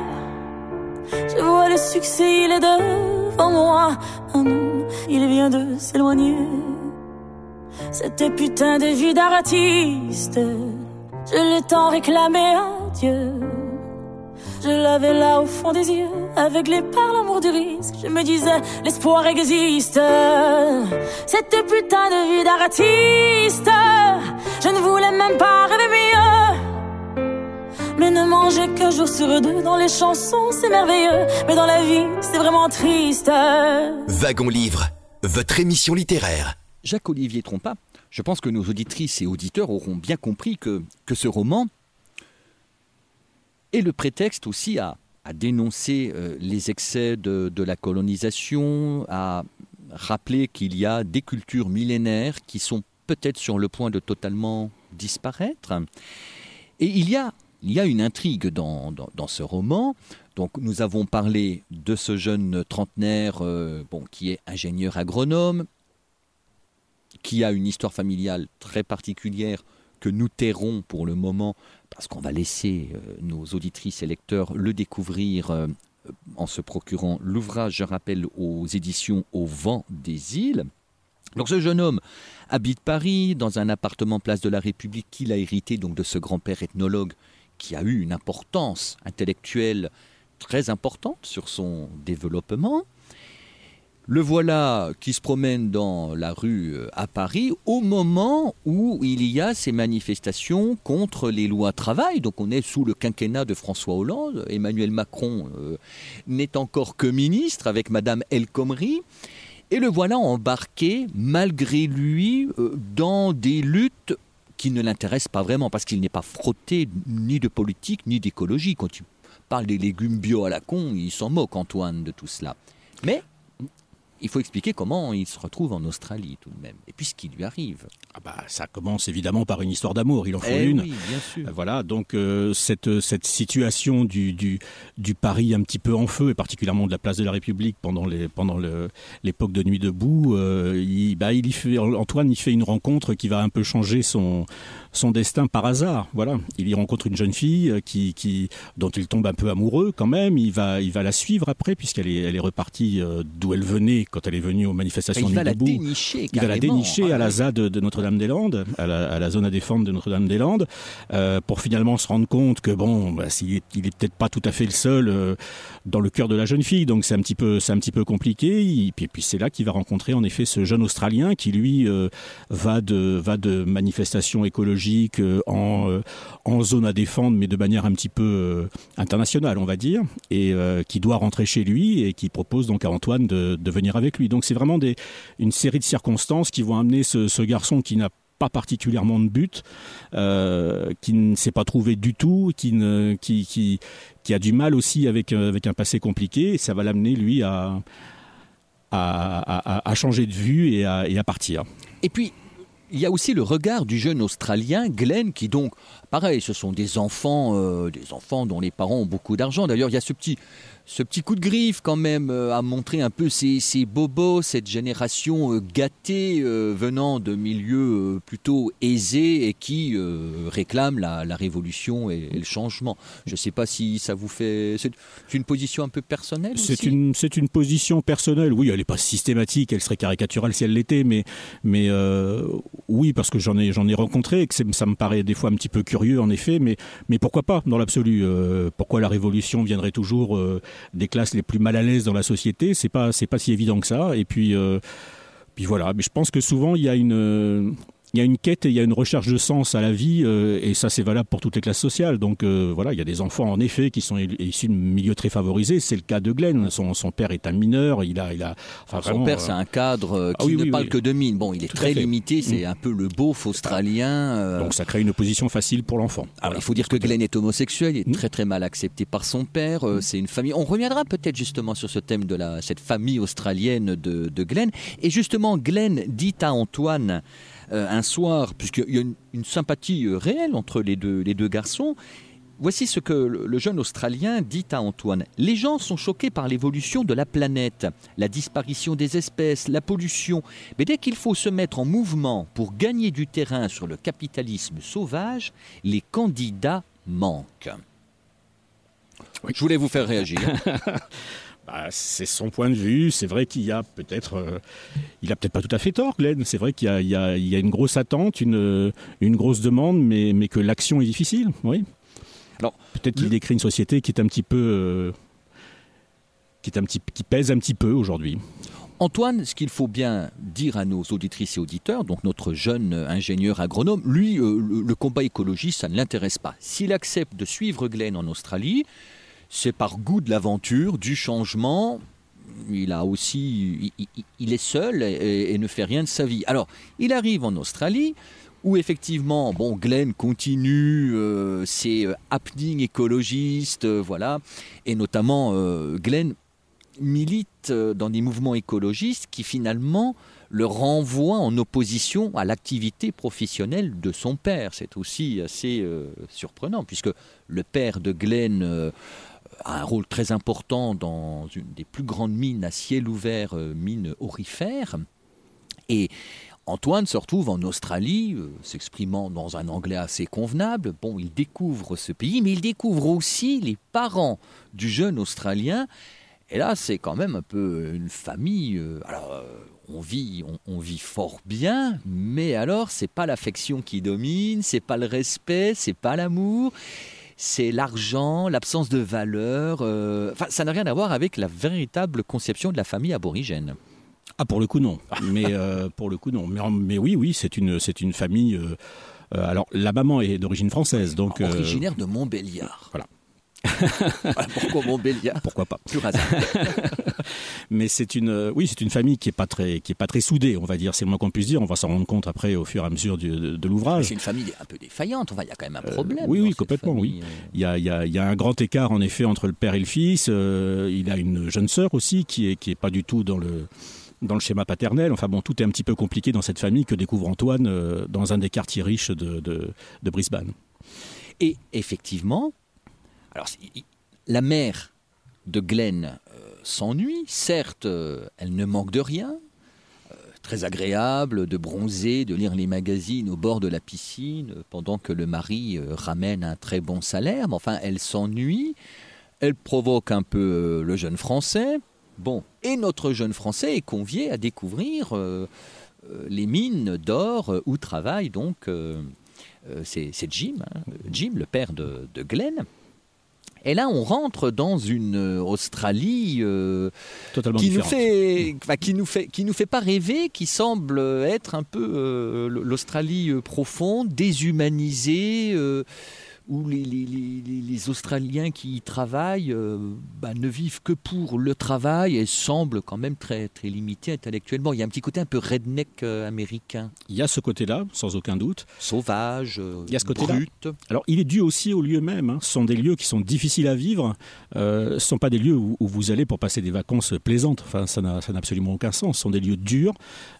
S6: Je vois le succès, il est devant moi. Un non, il vient de s'éloigner. Cette putain de vie d'artiste, je l'ai tant réclamé à Dieu. Je l'avais là au fond des yeux, les par l'amour du risque. Je me disais, l'espoir existe. Cette putain de vie d'artiste, je ne voulais même pas rêver mieux. Mais ne manger qu'un jour sur deux dans les chansons, c'est merveilleux. Mais dans la vie, c'est vraiment triste.
S5: Wagon Livre, votre émission littéraire.
S1: Jacques-Olivier Trompa, je pense que nos auditrices et auditeurs auront bien compris que, ce roman est le prétexte aussi à, dénoncer euh, les excès de, la colonisation, à rappeler qu'il y a des cultures millénaires qui sont peut-être sur le point de totalement disparaître. Et il y a, une intrigue dans, dans, ce roman. Donc nous avons parlé de ce jeune trentenaire euh, qui est ingénieur agronome, qui a une histoire familiale très particulière que nous tairons pour le moment, parce qu'on va laisser euh, nos auditrices et lecteurs le découvrir euh, en se procurant l'ouvrage, je rappelle, aux éditions Au vent des îles. Donc ce jeune homme habite Paris, dans un appartement place de la République qu'il a hérité donc de ce grand-père ethnologue qui a eu une importance intellectuelle très importante sur son développement. Le voilà qui se promène dans la rue euh, à Paris au moment où il y a ces manifestations contre les lois travail. Donc on est sous le quinquennat de François Hollande. Emmanuel Macron euh, n'est encore que ministre avec Madame El Khomri. Et le voilà embarqué, malgré lui, euh, dans des luttes qui ne l'intéressent pas vraiment, parce qu'il n'est pas frotté ni de politique ni d'écologie. Quand tu parles des légumes bio à la con, il s'en moque, Antoine, de tout cela. Mais il faut expliquer comment il se retrouve en Australie tout de même, et puis ce qui lui arrive.
S2: Ah bah, ça commence évidemment par une histoire d'amour, il en faut
S1: Eh
S2: une.
S1: oui, bien sûr.
S2: Euh, Voilà, donc euh, cette, cette situation du, du, du Paris un petit peu en feu, et particulièrement de la place de la République pendant les- pendant l'époque de Nuit debout, euh, il, bah, il y fait, Antoine y fait une rencontre qui va un peu changer son, son destin par hasard. Voilà, il y rencontre une jeune fille qui, qui, dont il tombe un peu amoureux quand même. Il va, il va la suivre après, puisqu'elle est, elle est repartie d'où elle venait quand elle est venue aux manifestations
S1: il
S2: Nuit
S1: va la
S2: debout.
S1: dénicher.
S2: Il va la dénicher
S1: Ah
S2: à la
S1: oui.
S2: ZAD de, de Notre-Dame-des-Landes, à la, à la zone à défendre de Notre-Dame-des-Landes, euh, pour finalement se rendre compte que bon, bah, s'il est, il est peut-être pas tout à fait le seul euh, dans le cœur de la jeune fille, donc c'est un petit peu, c'est un petit peu compliqué. Il- puis, puis c'est là qu'il va rencontrer en effet ce jeune Australien qui lui euh, va de, va de manifestations écologiques en, en zone à défendre, mais de manière un petit peu internationale, on va dire, et qui doit rentrer chez lui et qui propose donc à Antoine de, de venir avec lui. Donc c'est vraiment une série de circonstances qui vont amener ce, garçon qui n'a pas particulièrement de but, euh, qui ne s'est pas trouvé du tout, qui, qui, a du mal aussi avec, euh, avec un passé compliqué, ça va l'amener lui à, à, changer de vue et à, et à partir.
S1: Et puis, il y a aussi le regard du jeune Australien, Glenn, qui donc, pareil, ce sont des enfants, euh, des enfants dont les parents ont beaucoup d'argent. D'ailleurs, il y a ce petit, ce petit coup de griffe quand même euh, à montrer un peu ces, ces bobos, cette génération euh, gâtée euh, venant de milieux euh, plutôt aisés et qui euh, réclament la, la révolution et, et le changement. Je ne sais pas si ça vous fait... C'est une position un peu personnelle
S2: C'est une, c'est une position personnelle. Oui, elle n'est pas systématique, elle serait caricaturale si elle l'était, mais, mais euh, oui, parce que j'en ai, ai rencontré et que ça me paraît des fois un petit peu curieux, en effet, mais, mais pourquoi pas, dans l'absolu euh, Pourquoi la révolution viendrait toujours euh, des classes les plus mal à l'aise dans la société C'est pas, c'est pas si évident que ça. Et puis, euh, puis voilà. Mais je pense que souvent, il y a une. Euh, il y a une quête et il y a une recherche de sens à la vie, euh, et ça c'est valable pour toutes les classes sociales. Donc euh, voilà, il y a des enfants en effet qui sont issus de milieux très favorisés. C'est le cas de Glenn. Son, son père est un mineur. Il a, il a. Enfin,
S1: Son
S2: vraiment,
S1: père,
S2: euh,
S1: c'est un cadre euh,
S2: ah
S1: qui
S2: oui,
S1: ne
S2: oui,
S1: parle
S2: oui.
S1: que de mine. Bon, il est
S2: Tout
S1: très limité, c'est un peu le beauf australien. euh,
S2: Donc ça crée une position facile pour l'enfant.
S1: alors,
S2: Voilà.
S1: il faut dire que Glenn est homosexuel, il est
S2: Mm.
S1: très très mal accepté par son père. euh, C'est une famille. On reviendra peut-être justement sur ce thème de la, cette famille australienne de, de Glenn. Et justement, Glenn dit à Antoine euh, un soir, puisqu'il y a une, une sympathie euh, réelle entre les deux, les deux garçons. Voici ce que le le jeune Australien dit à Antoine. Les gens sont choqués par l'évolution de la planète, la disparition des espèces, la pollution. Mais dès qu'il faut se mettre en mouvement pour gagner du terrain sur le capitalisme sauvage, les candidats manquent. Je voulais vous faire réagir.
S2: Bah, c'est son point de vue. C'est vrai qu'il y a peut-être, euh, il a peut-être pas tout à fait tort, Glenn. C'est vrai qu'il y a, y y une grosse attente, une, une grosse demande, mais, mais que l'action est difficile. Oui.
S1: Alors,
S2: peut-être qu'il décrit une société qui est un petit peu, euh, qui est un petit, qui pèse un petit peu aujourd'hui.
S1: Antoine, ce qu'il faut bien dire à nos auditrices et auditeurs, donc notre jeune ingénieur agronome, lui, euh, le, le combat écologiste, ça ne l'intéresse pas. S'il accepte de suivre Glenn en Australie, c'est par goût de l'aventure, du changement. Il a aussi, il, est seul et, ne fait rien de sa vie. Alors, il arrive en Australie où effectivement, bon, Glenn continue euh, ses euh, happenings écologistes, euh, voilà, et notamment euh, Glenn milite dans des mouvements écologistes qui finalement le renvoient en opposition à l'activité professionnelle de son père. C'est aussi assez surprenant puisque le père de Glenn a un rôle très important dans une des plus grandes mines à ciel ouvert, euh, mine aurifère. Et Antoine se retrouve en Australie, euh, s'exprimant dans un anglais assez convenable. Bon, il découvre ce pays, mais il découvre aussi les parents du jeune Australien. Et là, c'est quand même un peu une famille. euh, alors, on vit, on vit fort bien, mais alors, c'est pas l'affection qui domine, c'est pas le respect, c'est pas l'amour, c'est l'argent, l'absence de valeur. euh, Enfin, ça n'a rien à voir avec la véritable conception de la famille aborigène.
S2: Ah, pour le coup, non. Mais euh, pour le coup, non. Mais, oui, oui, c'est une, c'est une famille. euh, alors, la maman est d'origine française, donc.
S1: Originaire de Montbéliard.
S2: Voilà.
S1: Voilà pourquoi Montbéliard
S2: pourquoi pas
S1: Plus hasard.
S2: Mais c'est une, euh, oui, c'est une famille qui est pas très, qui est pas très soudée, on va dire. C'est le moins qu'on puisse dire. On va s'en rendre compte après au fur et à mesure du- de, de l'ouvrage.
S1: C'est une famille un peu défaillante. Enfin, il y a quand même un problème.
S2: oui,
S1: dans
S2: oui, complètement,
S1: famille.
S2: Il y, a, il, y a, il y a un grand écart en effet entre le père et le fils. Euh, il a une jeune sœur aussi qui est qui est pas du tout dans le dans le schéma paternel. Enfin bon, tout est un petit peu compliqué dans cette famille que découvre Antoine euh, dans un des quartiers riches de, de, de Brisbane.
S1: Et effectivement, alors la mère de Glenn euh, s'ennuie. Certes, euh, elle ne manque de rien. Euh, très agréable de bronzer, de lire les magazines au bord de la piscine, pendant que le mari ramène un très bon salaire. Mais enfin, elle s'ennuie. Elle provoque un peu le jeune Français. Bon, et notre jeune Français est convié à découvrir les mines d'or où travaille donc c'est Jim, hein, Jim, le père de, Glenn. Et là, on rentre dans une euh, Australie euh, qui, nous fait, qui nous fait, qui nous fait pas rêver, qui semble être un peu l'Australie profonde, déshumanisée où les, les, les, Australiens qui y travaillent euh, bah, ne vivent que pour le travail et semblent quand même très, très limités intellectuellement. Il y a un petit côté un peu redneck euh, américain.
S2: Il y a ce côté-là, sans aucun doute.
S1: Sauvage, euh,
S2: il y a ce côté brut. Alors il est dû aussi aux lieux mêmes. Hein. Ce sont des lieux qui sont difficiles à vivre. ce ne sont pas des lieux où, vous allez pour passer des vacances plaisantes. Enfin, ça n'a absolument aucun sens. Ce sont des lieux durs.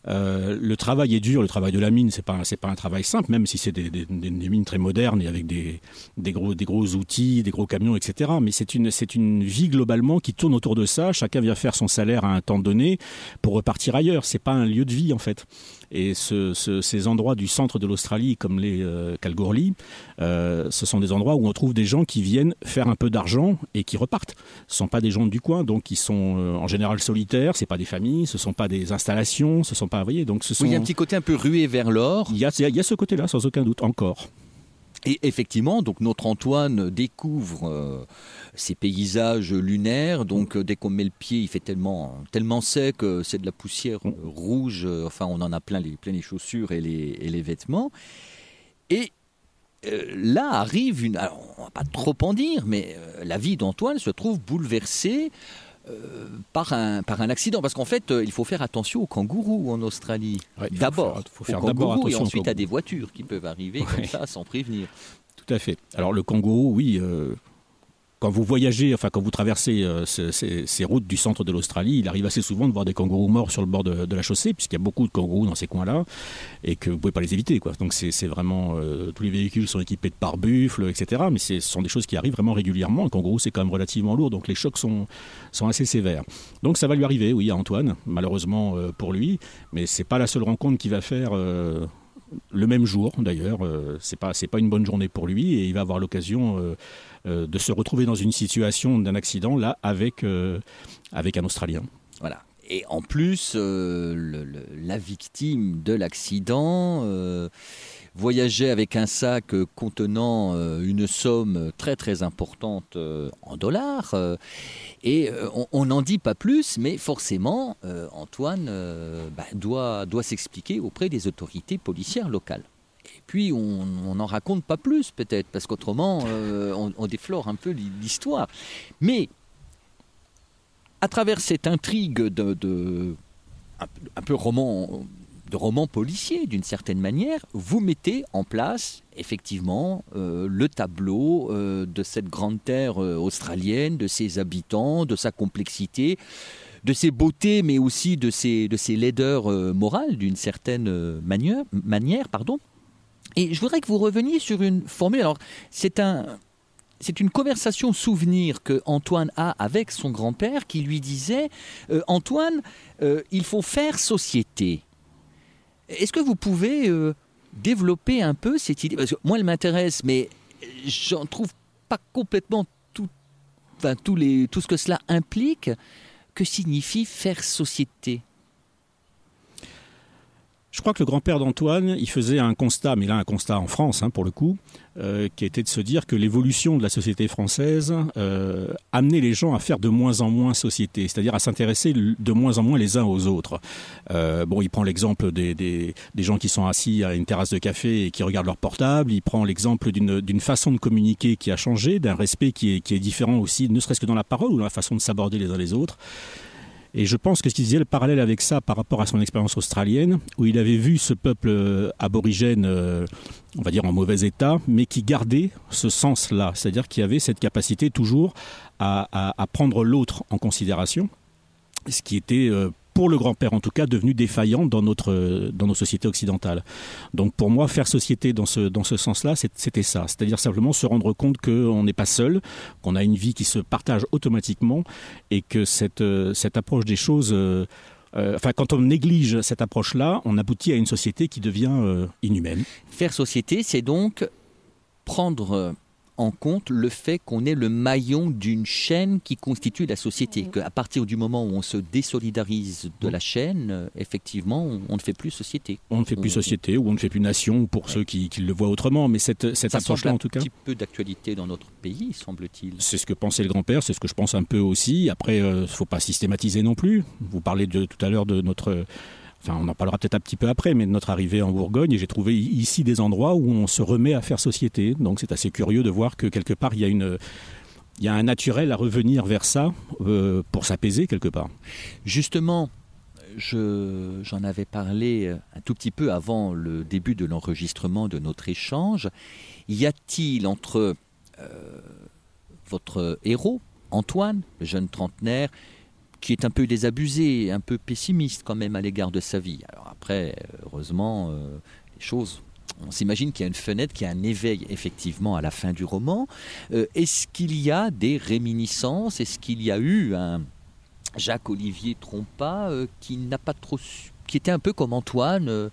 S2: le travail est dur. Le travail de la mine, ce n'est pas, pas un travail simple, même si c'est des, des mines très modernes et avec des des gros, des gros outils, des gros camions, etc. Mais c'est une, c'est une vie globalement qui tourne autour de ça. Chacun vient faire son salaire à un temps donné pour repartir ailleurs. C'est pas un lieu de vie en fait. Et ce, ces endroits du centre de l'Australie, comme les euh, Kalgoorlie, euh, ce sont des endroits où on trouve des gens qui viennent faire un peu d'argent et qui repartent. Ce ne sont pas des gens du coin, donc ils sont euh, en général solitaires. C'est pas des familles, ce sont pas des installations, ce sont pas, vous voyez, donc ce sont.
S1: Oui, il y a un petit côté un peu rué vers l'or.
S2: Il y a, il y a ce côté-là, sans aucun doute, encore.
S1: Et effectivement, donc notre Antoine découvre euh, ces paysages lunaires. Donc euh, dès qu'on met le pied, il fait tellement sec, que c'est de la poussière euh, rouge. enfin, on en a plein les chaussures et les, vêtements. Et là arrive une. Alors, on va pas trop en dire, mais la vie d'Antoine se trouve bouleversée euh, par, un, par un accident. Parce qu'en fait, euh, il faut faire attention aux kangourous en Australie. d'abord, il faut faire d'abord attention. Et ensuite à des voitures qui peuvent arriver comme ça sans prévenir.
S2: Tout à fait. Alors le kangourou, oui, euh, quand vous voyagez, enfin quand vous traversez euh, ces, routes du centre de l'Australie, il arrive assez souvent de voir des kangourous morts sur le bord de, la chaussée, puisqu'il y a beaucoup de kangourous dans ces coins-là, et que vous ne pouvez pas les éviter. Quoi. Donc c'est vraiment euh, tous les véhicules sont équipés de pare-buffles, etc. Mais ce sont des choses qui arrivent vraiment régulièrement. Le kangourou c'est quand même relativement lourd, donc les chocs sont, assez sévères. Donc ça va lui arriver, oui, à Antoine, malheureusement euh, pour lui, mais c'est pas la seule rencontre qu'il va faire le même jour d'ailleurs. Euh, c'est pas une bonne journée pour lui et il va avoir l'occasion euh, de se retrouver dans une situation d'un accident là avec avec un Australien.
S1: Voilà. Et en plus, la victime de l'accident voyageait avec un sac contenant euh, une somme très très importante euh, en dollars. Euh, et on n'en dit pas plus, mais forcément, Antoine bah, doit, doit s'expliquer auprès des autorités policières locales. Et puis, on n'en raconte pas plus, peut-être, parce qu'autrement, on, déflore un peu l'histoire. Mais, à travers cette intrigue de, un, peu roman de romans policiers d'une certaine manière, vous mettez en place effectivement euh, le tableau euh, de cette grande terre euh, australienne, de ses habitants, de sa complexité, de ses beautés, mais aussi de ses, de ses laideurs morales d'une certaine manière, manière. Pardon. Et je voudrais que vous reveniez sur une formule. C'est un, c'est une conversation souvenir que Antoine a avec son grand-père qui lui disait Antoine, il faut faire société. Est-ce que vous pouvez euh, développer un peu cette idée? Parce que moi, elle m'intéresse, mais j'en trouve pas complètement tout, enfin, les, tout ce que cela implique. Que signifie faire société?
S2: Je crois que le grand-père d'Antoine, il faisait un constat, mais là un constat en France hein, pour le coup, euh, qui était de se dire que l'évolution de la société française euh, amenait les gens à faire de moins en moins société, c'est-à-dire à s'intéresser de moins en moins les uns aux autres. Euh, bon, il prend l'exemple des, gens qui sont assis à une terrasse de café et qui regardent leur portable, il prend l'exemple d'une façon de communiquer qui a changé, d'un respect qui est différent aussi, ne serait-ce que dans la parole ou dans la façon de s'aborder les uns les autres. Et je pense que ce qu'il disait le parallèle avec ça par rapport à son expérience australienne, où il avait vu ce peuple euh, aborigène, euh, on va dire en mauvais état, mais qui gardait ce sens-là, c'est-à-dire qu'il avait cette capacité toujours à, prendre l'autre en considération, ce qui était euh, pour le grand-père en tout cas, devenu défaillant dans, notre, dans nos sociétés occidentales. Donc pour moi, faire société dans ce, dans ce sens-là, c'était ça. C'est-à-dire simplement se rendre compte qu'on n'est pas seul, qu'on a une vie qui se partage automatiquement et que cette, cette approche des choses... Euh, euh, enfin, quand on néglige cette approche-là, on aboutit à une société qui devient euh, inhumaine.
S1: Faire société, c'est donc prendre en compte le fait qu'on est le maillon d'une chaîne qui constitue la société. Qu'à partir du moment où on se désolidarise de la chaîne, euh, effectivement, on, ne fait plus société.
S2: On ne fait plus société ou on ne fait plus nation pour ceux qui, le voient autrement. Mais cette, cette approche-là, en tout cas.
S1: un petit peu d'actualité dans notre pays, semble-t-il.
S2: C'est ce que pensait le grand-père, c'est ce que je pense un peu aussi. Après, il euh, ne faut pas systématiser non plus. Vous parlez de, tout à l'heure de notre On en parlera peut-être un petit peu après, mais de notre arrivée en Bourgogne, j'ai trouvé ici des endroits où on se remet à faire société. Donc c'est assez curieux de voir que quelque part, il y a une... Un naturel à revenir vers ça euh, pour s'apaiser quelque part.
S1: Justement, j'en avais parlé un tout petit peu avant le début de l'enregistrement de notre échange. Y a-t-il entre euh, votre héros, Antoine, le jeune trentenaire, qui est un peu désabusé, un peu pessimiste quand même à l'égard de sa vie. Alors après, heureusement, euh, les choses on s'imagine qu'il y a une fenêtre, qu'il y a un éveil effectivement à la fin du roman. Euh, est-ce qu'il y a des réminiscences? Est-ce qu'il y a eu un Jacques-Olivier Trompa euh, qui n'a pas trop, qui était un peu comme Antoine,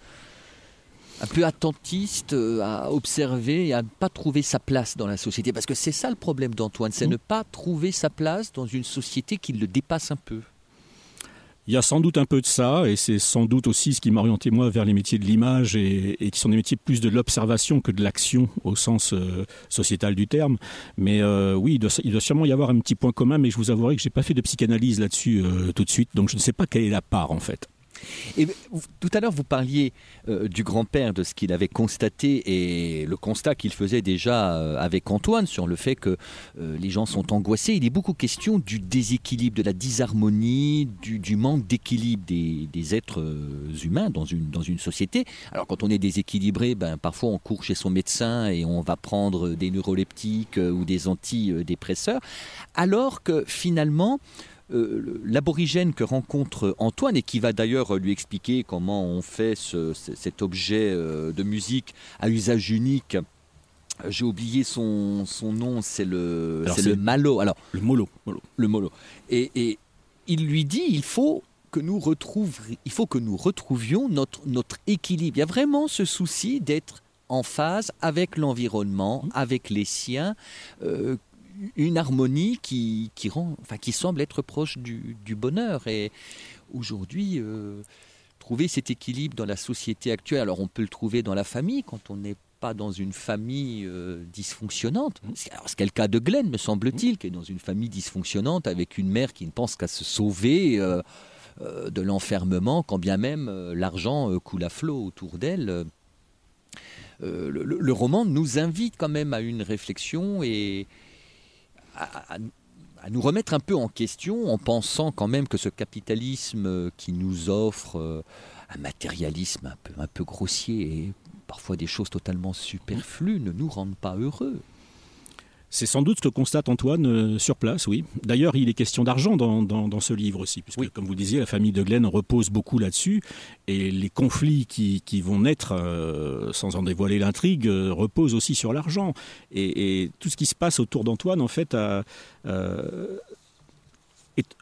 S1: un peu attentiste euh, à observer et à ne pas trouver sa place dans la société. Parce que c'est ça le problème d'Antoine, c'est mmh. ne pas trouver sa place dans une société qui le dépasse un peu.
S2: Il y a sans doute un peu de ça, et c'est sans doute aussi ce qui m'a orienté moi vers les métiers de l'image, et, qui sont des métiers plus de l'observation que de l'action au sens euh, sociétal du terme. Mais euh, oui, il doit, sûrement y avoir un petit point commun, mais je vous avouerai que je n'ai pas fait de psychanalyse là-dessus tout de suite, donc je ne sais pas quelle est la part en fait.
S1: Et tout à l'heure, vous parliez euh, du grand-père, de ce qu'il avait constaté et le constat qu'il faisait déjà euh, avec Antoine sur le fait que euh, les gens sont angoissés. Il est beaucoup question du déséquilibre, de la disharmonie, du, manque d'équilibre des, êtres humains dans une, société. Alors quand on est déséquilibré, ben, parfois on court chez son médecin et on va prendre des neuroleptiques ou des antidépresseurs. Alors que finalement, euh, l'aborigène que rencontre Antoine et qui va d'ailleurs lui expliquer comment on fait cet objet euh, de musique à usage unique. J'ai oublié son, nom, c'est le, le malo. Alors,
S2: le molo.
S1: Le molo. Et, il lui dit il faut que nous il faut que nous retrouvions notre, notre équilibre. Il y a vraiment ce souci d'être en phase avec l'environnement, mmh. avec les siens, euh, une harmonie qui, qui, rend, enfin, qui semble être proche du, bonheur. Et aujourd'hui, euh, trouver cet équilibre dans la société actuelle, alors on peut le trouver dans la famille quand on n'est pas dans une famille euh, dysfonctionnante. Mmh. C'est le cas de Glenn, me semble-t-il, qui est dans une famille dysfonctionnante avec une mère qui ne pense qu'à se sauver. Euh, de l'enfermement, quand bien même l'argent coule à flot autour d'elle. le, roman nous invite quand même à une réflexion et, à, nous remettre un peu en question en pensant quand même que ce capitalisme qui nous offre euh, un matérialisme un peu, un peu grossier et parfois des choses totalement superflues ne nous rendent pas heureux.
S2: C'est sans doute ce que constate Antoine euh, sur place, oui. D'ailleurs, il est question d'argent dans, ce livre aussi, puisque, comme vous disiez, la famille de Glenn repose beaucoup là-dessus, et les conflits qui, vont naître, euh, sans en dévoiler l'intrigue, euh, reposent aussi sur l'argent. Et, tout ce qui se passe autour d'Antoine, en fait,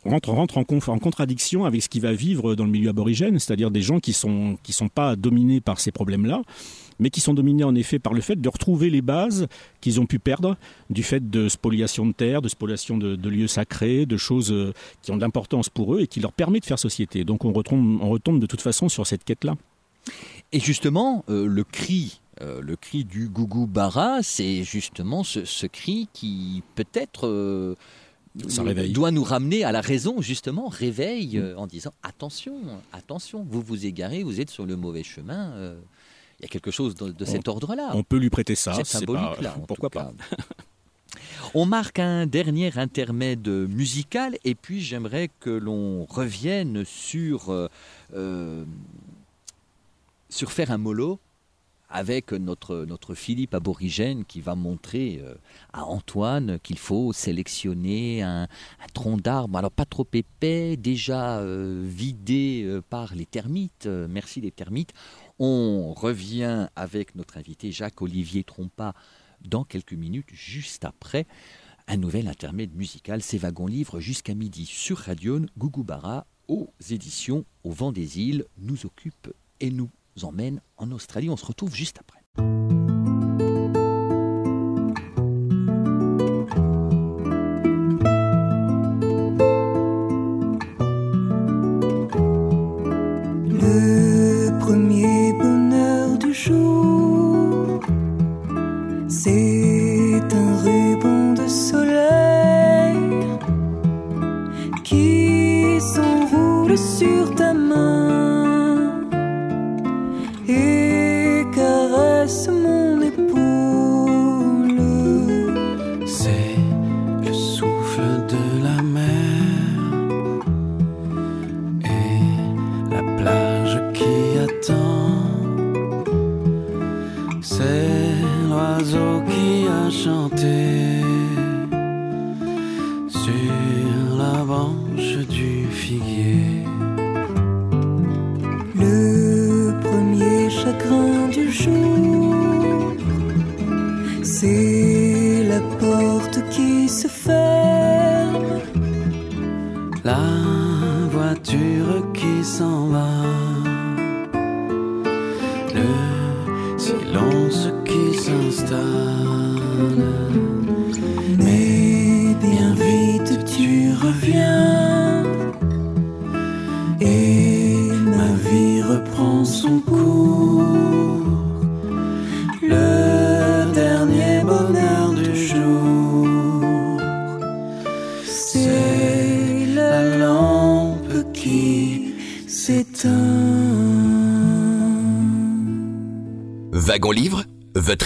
S2: rentre, rentre en, en, contradiction avec ce qu'il va vivre dans le milieu aborigène, c'est-à-dire des gens qui ne sont, qui sont pas dominés par ces problèmes-là, mais qui sont dominés en effet par le fait de retrouver les bases qu'ils ont pu perdre du fait de spoliation de terre, de spoliation de, lieux sacrés, de choses euh, qui ont de l'importance pour eux et qui leur permet de faire société. Donc on retombe, on retombe de toute façon sur cette quête-là.
S1: Et justement, euh, le cri euh, le cri du gougou bara, c'est justement ce, cri qui peut-être doit nous ramener à la raison, justement, réveille en disant attention, attention, vous vous égarez, vous êtes sur le mauvais chemin. Il y a quelque chose de, cet ordre-là.
S2: On peut lui prêter ça.
S1: C'est symbolique-là.
S2: Pourquoi pas
S1: On marque un dernier intermède musical et puis j'aimerais que l'on revienne sur, euh, euh, sur faire un mollo avec notre, notre Philippe aborigène qui va montrer euh, à Antoine qu'il faut sélectionner un, un tronc d'arbre, alors pas trop épais, déjà vidé par les termites, merci les termites. On revient avec notre invité Jacques-Olivier Trompa dans quelques minutes, juste après un nouvel intermède musical, c'est Wagon Livre jusqu'à midi sur Radion, Gougoubara, aux éditions Au vent des îles, nous occupe et nous emmène en Australie. On se retrouve juste après.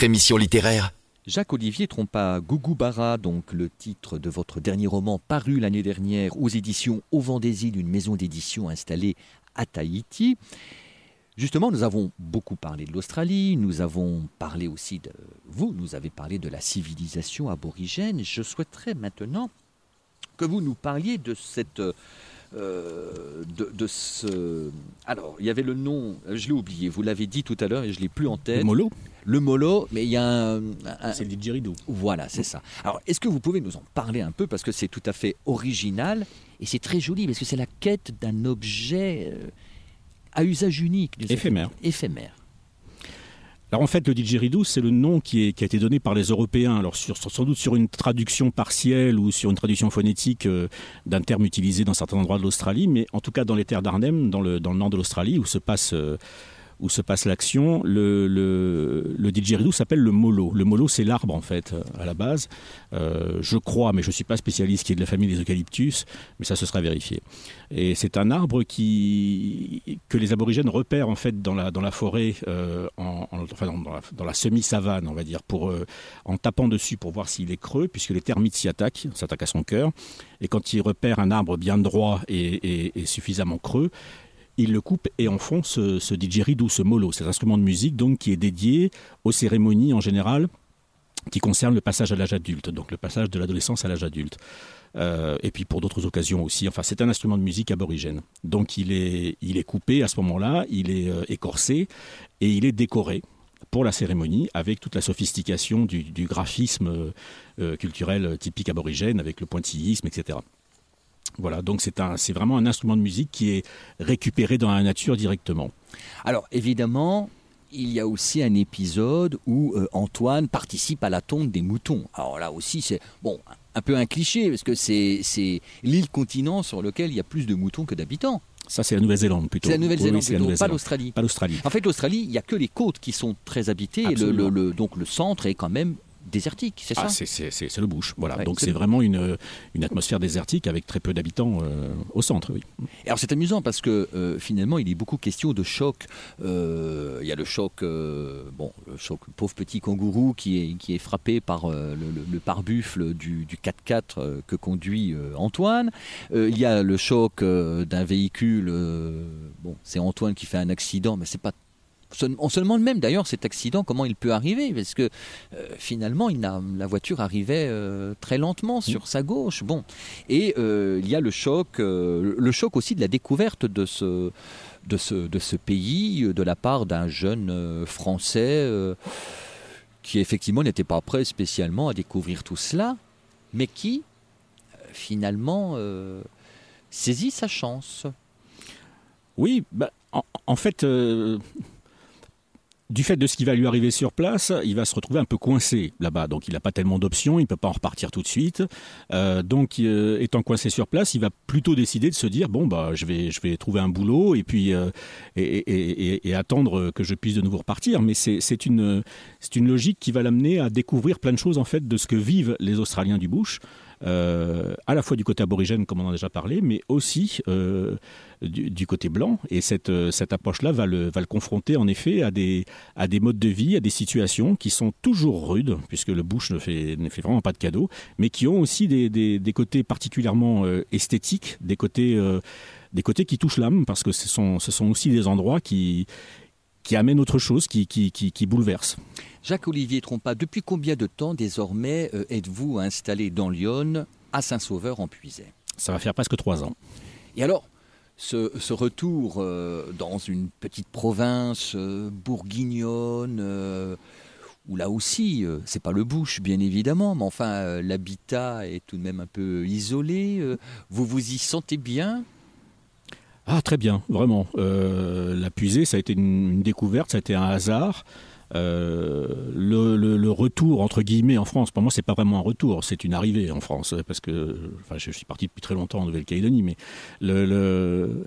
S5: Émission littéraire.
S1: Jacques-Olivier Trompa Gougoubara, donc le titre de votre dernier roman paru l'année dernière aux éditions Au Îles, une maison d'édition installée à Tahiti. Justement, nous avons beaucoup parlé de l'Australie, nous avons parlé aussi de vous, nous avez parlé de la civilisation aborigène. Je souhaiterais maintenant que vous nous parliez de cette euh, de, de ce alors il y avait le nom je l'ai oublié vous l'avez dit tout à l'heure et je l'ai plus en tête
S2: Le Molo,
S1: le molo mais il y a un, un-
S2: c'est le didgeridoo.
S1: voilà, c'est ça. Alors, est-ce que vous pouvez nous en parler un peu parce que c'est tout à fait original et c'est très joli parce que c'est la quête d'un objet euh, à usage unique,
S2: Éphémère.
S1: éphémère.
S2: Alors en fait, le didgeridoo, c'est le nom qui, a été donné par les Européens, alors sans doute sur une traduction partielle ou sur une traduction phonétique euh, d'un terme utilisé dans certains endroits de l'Australie, mais en tout cas dans les terres d'Arnhem, dans le, dans le nord de l'Australie, où se passe... euh, où se passe l'action, le, le, s'appelle le molo. Le molo, c'est l'arbre, en fait, euh, à la base. Euh, je crois, mais je ne suis pas spécialiste, qui est de la famille des eucalyptus, mais ça, ce sera vérifié. Et c'est un arbre qui, que les aborigènes repèrent, en fait, dans la, forêt, euh, en, en- enfin, dans, la, semi-savane, on va dire, pour, en tapant dessus pour voir s'il est creux, puisque les termites s'y attaquent, s'attaquent à son cœur. Et quand ils repèrent un arbre bien droit et suffisamment creux, ils le coupent et en ce, ce didgeridoo, ce molo, cet instrument de musique donc qui est dédié aux cérémonies en général qui concernent le passage à l'âge adulte, donc le passage de l'adolescence à l'âge adulte. Euh, et puis pour d'autres occasions aussi. Enfin, c'est un instrument de musique aborigène. Donc il est, il est coupé à ce moment-là, il est euh, écorcé et il est décoré pour la cérémonie avec toute la sophistication du, graphisme euh, culturel typique aborigène avec le pointillisme, etc. Voilà, donc c'est un, c'est vraiment un instrument de musique qui est récupéré dans la nature directement.
S1: Alors, évidemment, il y a aussi un épisode où euh, Antoine participe à la tonte des moutons. Alors là aussi, c'est bon, un peu un cliché parce que c'est c'est l'île continent sur lequel il y a plus de moutons que d'habitants.
S2: Ça, c'est la Nouvelle-Zélande plutôt.
S1: C'est la Nouvelle-Zélande
S2: oui, la
S1: pas l'Australie.
S2: Pas l'Australie.
S1: En fait, l'Australie, il n'y a que les côtes qui sont très habitées et le,
S2: Absolument.
S1: le- le- donc le centre est quand même désertique, c'est ça
S2: Ah, c'est- c'est le bush. Voilà.
S1: Ouais,
S2: Donc
S1: c'est
S2: vraiment une, une atmosphère désertique avec très peu d'habitants euh, au centre. Oui.
S1: Alors c'est amusant parce que euh, finalement il est beaucoup question de choc. Euh, Il y a le choc, bon, le choc pauvre petit kangourou qui est, qui est frappé par le, le- le pare-buffle du, du 4x4 euh, que conduit Antoine. Il y a le choc d'un véhicule. bon, c'est Antoine qui fait un accident, mais c'est pas on se demande même d'ailleurs cet accident, comment il peut arriver, parce que euh, finalement, il la voiture arrivait euh, très lentement sur mm. sa gauche. Bon, et euh, il y a le choc, le choc aussi de la découverte de ce, de ce, de ce pays de la part d'un jeune Français qui effectivement n'était pas prêt spécialement à découvrir tout cela, mais qui finalement saisit sa chance.
S2: Oui, bah, en, fait, du fait de ce qui va lui arriver sur place, il va se retrouver un peu coincé là-bas. Donc il n'a pas tellement d'options, il ne peut pas en repartir tout de suite. Euh, donc euh, étant coincé sur place, il va plutôt décider de se dire bon bah je vais je vais trouver un boulot et puis euh, et, attendre que je puisse de nouveau repartir. Mais c'est une une logique qui va l'amener à découvrir plein de choses en fait de ce que vivent les Australiens du bush. À la fois du côté aborigène, comme on en a déjà parlé, mais aussi du, côté blanc. Et cette, euh, cette approche-là va le, va le confronter en effet à des, à des modes de vie, à des situations qui sont toujours rudes, puisque le Bush ne fait, ne fait vraiment pas de cadeaux, mais qui ont aussi des, des, des côtés particulièrement euh, esthétiques, des côtés, euh, des côtés qui touchent l'âme, parce que ce sont, ce sont aussi des endroits qui, qui amènent autre chose, qui, qui, qui, qui bouleversent.
S1: Jacques-Olivier Trompa, depuis combien de temps désormais êtes-vous installé dans Lyon, à Saint-Sauveur en Puisay
S2: Ça va faire presque trois ans.
S1: Et alors, ce, retour euh, dans une petite province euh, bourguignonne, euh, où là aussi, c'est pas le bush bien évidemment, mais enfin l'habitat est tout de même un peu isolé. vous vous y sentez bien?
S2: Ah très bien, vraiment. la puisée, ça a été une, découverte, ça a été un hasard. Euh, le, retour entre guillemets en France, pour moi, c'est pas vraiment un retour, c'est une arrivée en France, parce que enfin, je suis parti depuis très longtemps en Nouvelle-Calédonie, mais le,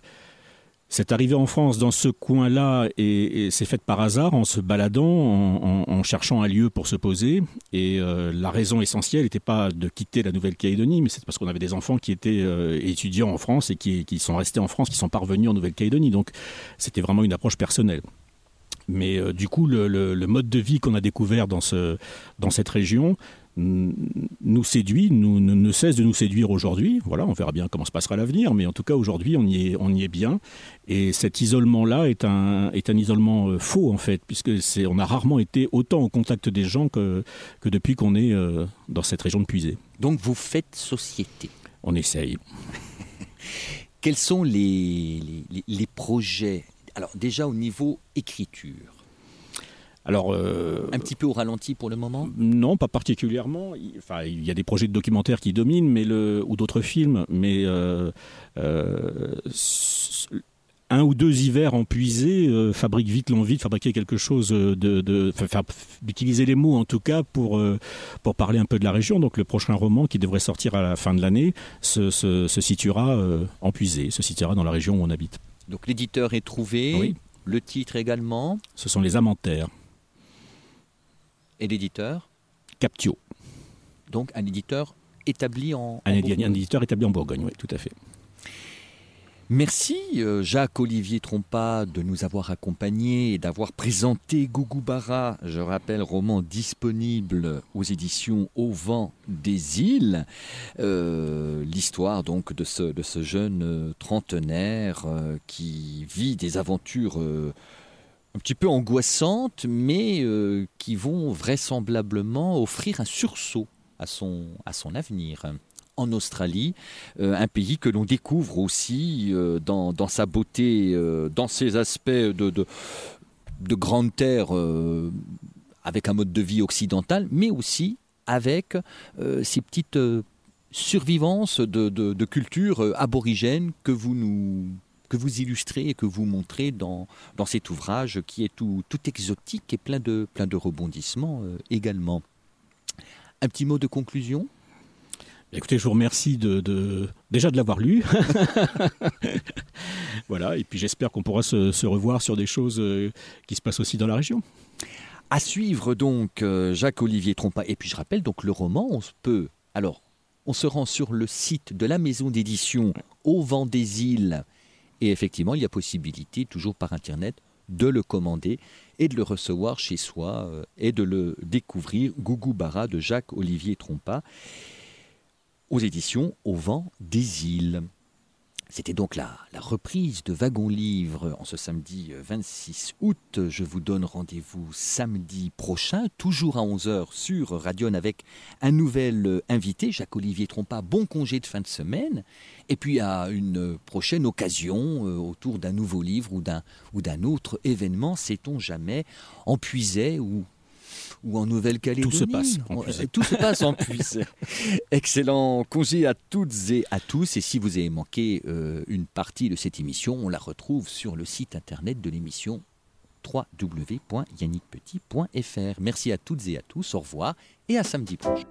S2: cette arrivée en France dans ce coin-là et, c'est faite par hasard en se baladant, en, cherchant un lieu pour se poser. Et euh, la raison essentielle n'était pas de quitter la Nouvelle-Calédonie, mais c'est parce qu'on avait des enfants qui étaient euh, étudiants en France et qui, sont restés en France, qui sont parvenus en Nouvelle-Calédonie. Donc c'était vraiment une approche personnelle. Mais euh, du coup, le, mode de vie qu'on a découvert dans, ce, dans cette région nous séduit, nous, ne cesse de nous séduire aujourd'hui. Voilà, on verra bien comment se passera l'avenir, mais en tout cas aujourd'hui on y est, on y est bien. Et cet isolement-là est un, est un isolement euh, faux en fait, puisque c'est, on a rarement été autant au contact des gens que, que depuis qu'on est euh, dans cette région de Puisée.
S1: Donc vous faites société.
S2: On essaye.
S1: Quels sont les, les, les projets? Alors déjà au niveau écriture. Alors, euh, un petit peu au ralenti pour le moment
S2: Non, pas particulièrement. Enfin, il y a des projets de documentaires qui dominent, mais le, ou d'autres films, mais euh, euh, un ou deux hivers en puisée fabriquent vite l'envie de fabriquer quelque chose, de, d'utiliser les mots en tout cas pour, pour parler un peu de la région. Donc le prochain roman qui devrait sortir à la fin de l'année se, se, se situera en se situera dans la région où on habite.
S1: Donc l'éditeur est trouvé, le titre également.
S2: Ce sont les Amantaires.
S1: Et l'éditeur
S2: Captio.
S1: Donc un éditeur établi en,
S2: un, un éditeur établi en Bourgogne, oui, tout à fait.
S1: Merci euh, Jacques-Olivier Trompa de nous avoir accompagnés et d'avoir présenté Gougoubara, je rappelle, roman disponible aux éditions Au vent des îles. Euh, l'histoire donc de ce, de ce jeune euh, trentenaire qui vit des aventures un petit peu angoissantes, mais qui vont vraisemblablement offrir un sursaut à son, à son avenir. En Australie, euh, un pays que l'on découvre aussi euh, dans, sa beauté, euh, dans ses aspects de, de, grande terre, avec un mode de vie occidental, mais aussi avec ces petites survivances de, de, culture aborigène que vous nous que vous illustrez et que vous montrez dans, dans cet ouvrage qui est tout, tout exotique et plein de, plein de rebondissements également. Un petit mot de conclusion?
S2: Écoutez, je vous remercie de, déjà de l'avoir lu. voilà, et puis j'espère qu'on pourra se, revoir sur des choses euh, qui se passent aussi dans la région.
S1: À suivre donc euh, Jacques-Olivier Trompa. Et puis je rappelle donc le roman, on peut. Alors, on se rend sur le site de la maison d'édition Au vent des îles. Et effectivement, il y a possibilité, toujours par Internet, de le commander et de le recevoir chez soi euh, et de le découvrir. Gougou Bara de Jacques-Olivier Trompa aux éditions Au vent des îles. C'était donc la, la, reprise de Wagon Livre en ce samedi 26 euh, août. Je vous donne rendez-vous samedi prochain, toujours à 11h sur Radion avec un nouvel euh, invité, Jacques-Olivier Trompa. Bon congé de fin de semaine. Et puis à une prochaine occasion euh, autour d'un nouveau livre ou d'un, ou d'un autre événement, sait-on jamais, en Puisay ou ou en Nouvelle-Calédonie.
S2: Tout se passe en
S1: euh, Tout se passe en Puisay. Excellent congé à toutes et à tous. Et si vous avez manqué euh, une partie de cette émission, on la retrouve sur le site internet de l'émission www.yannickpetit.fr. Merci à toutes et à tous. Au revoir et à samedi prochain.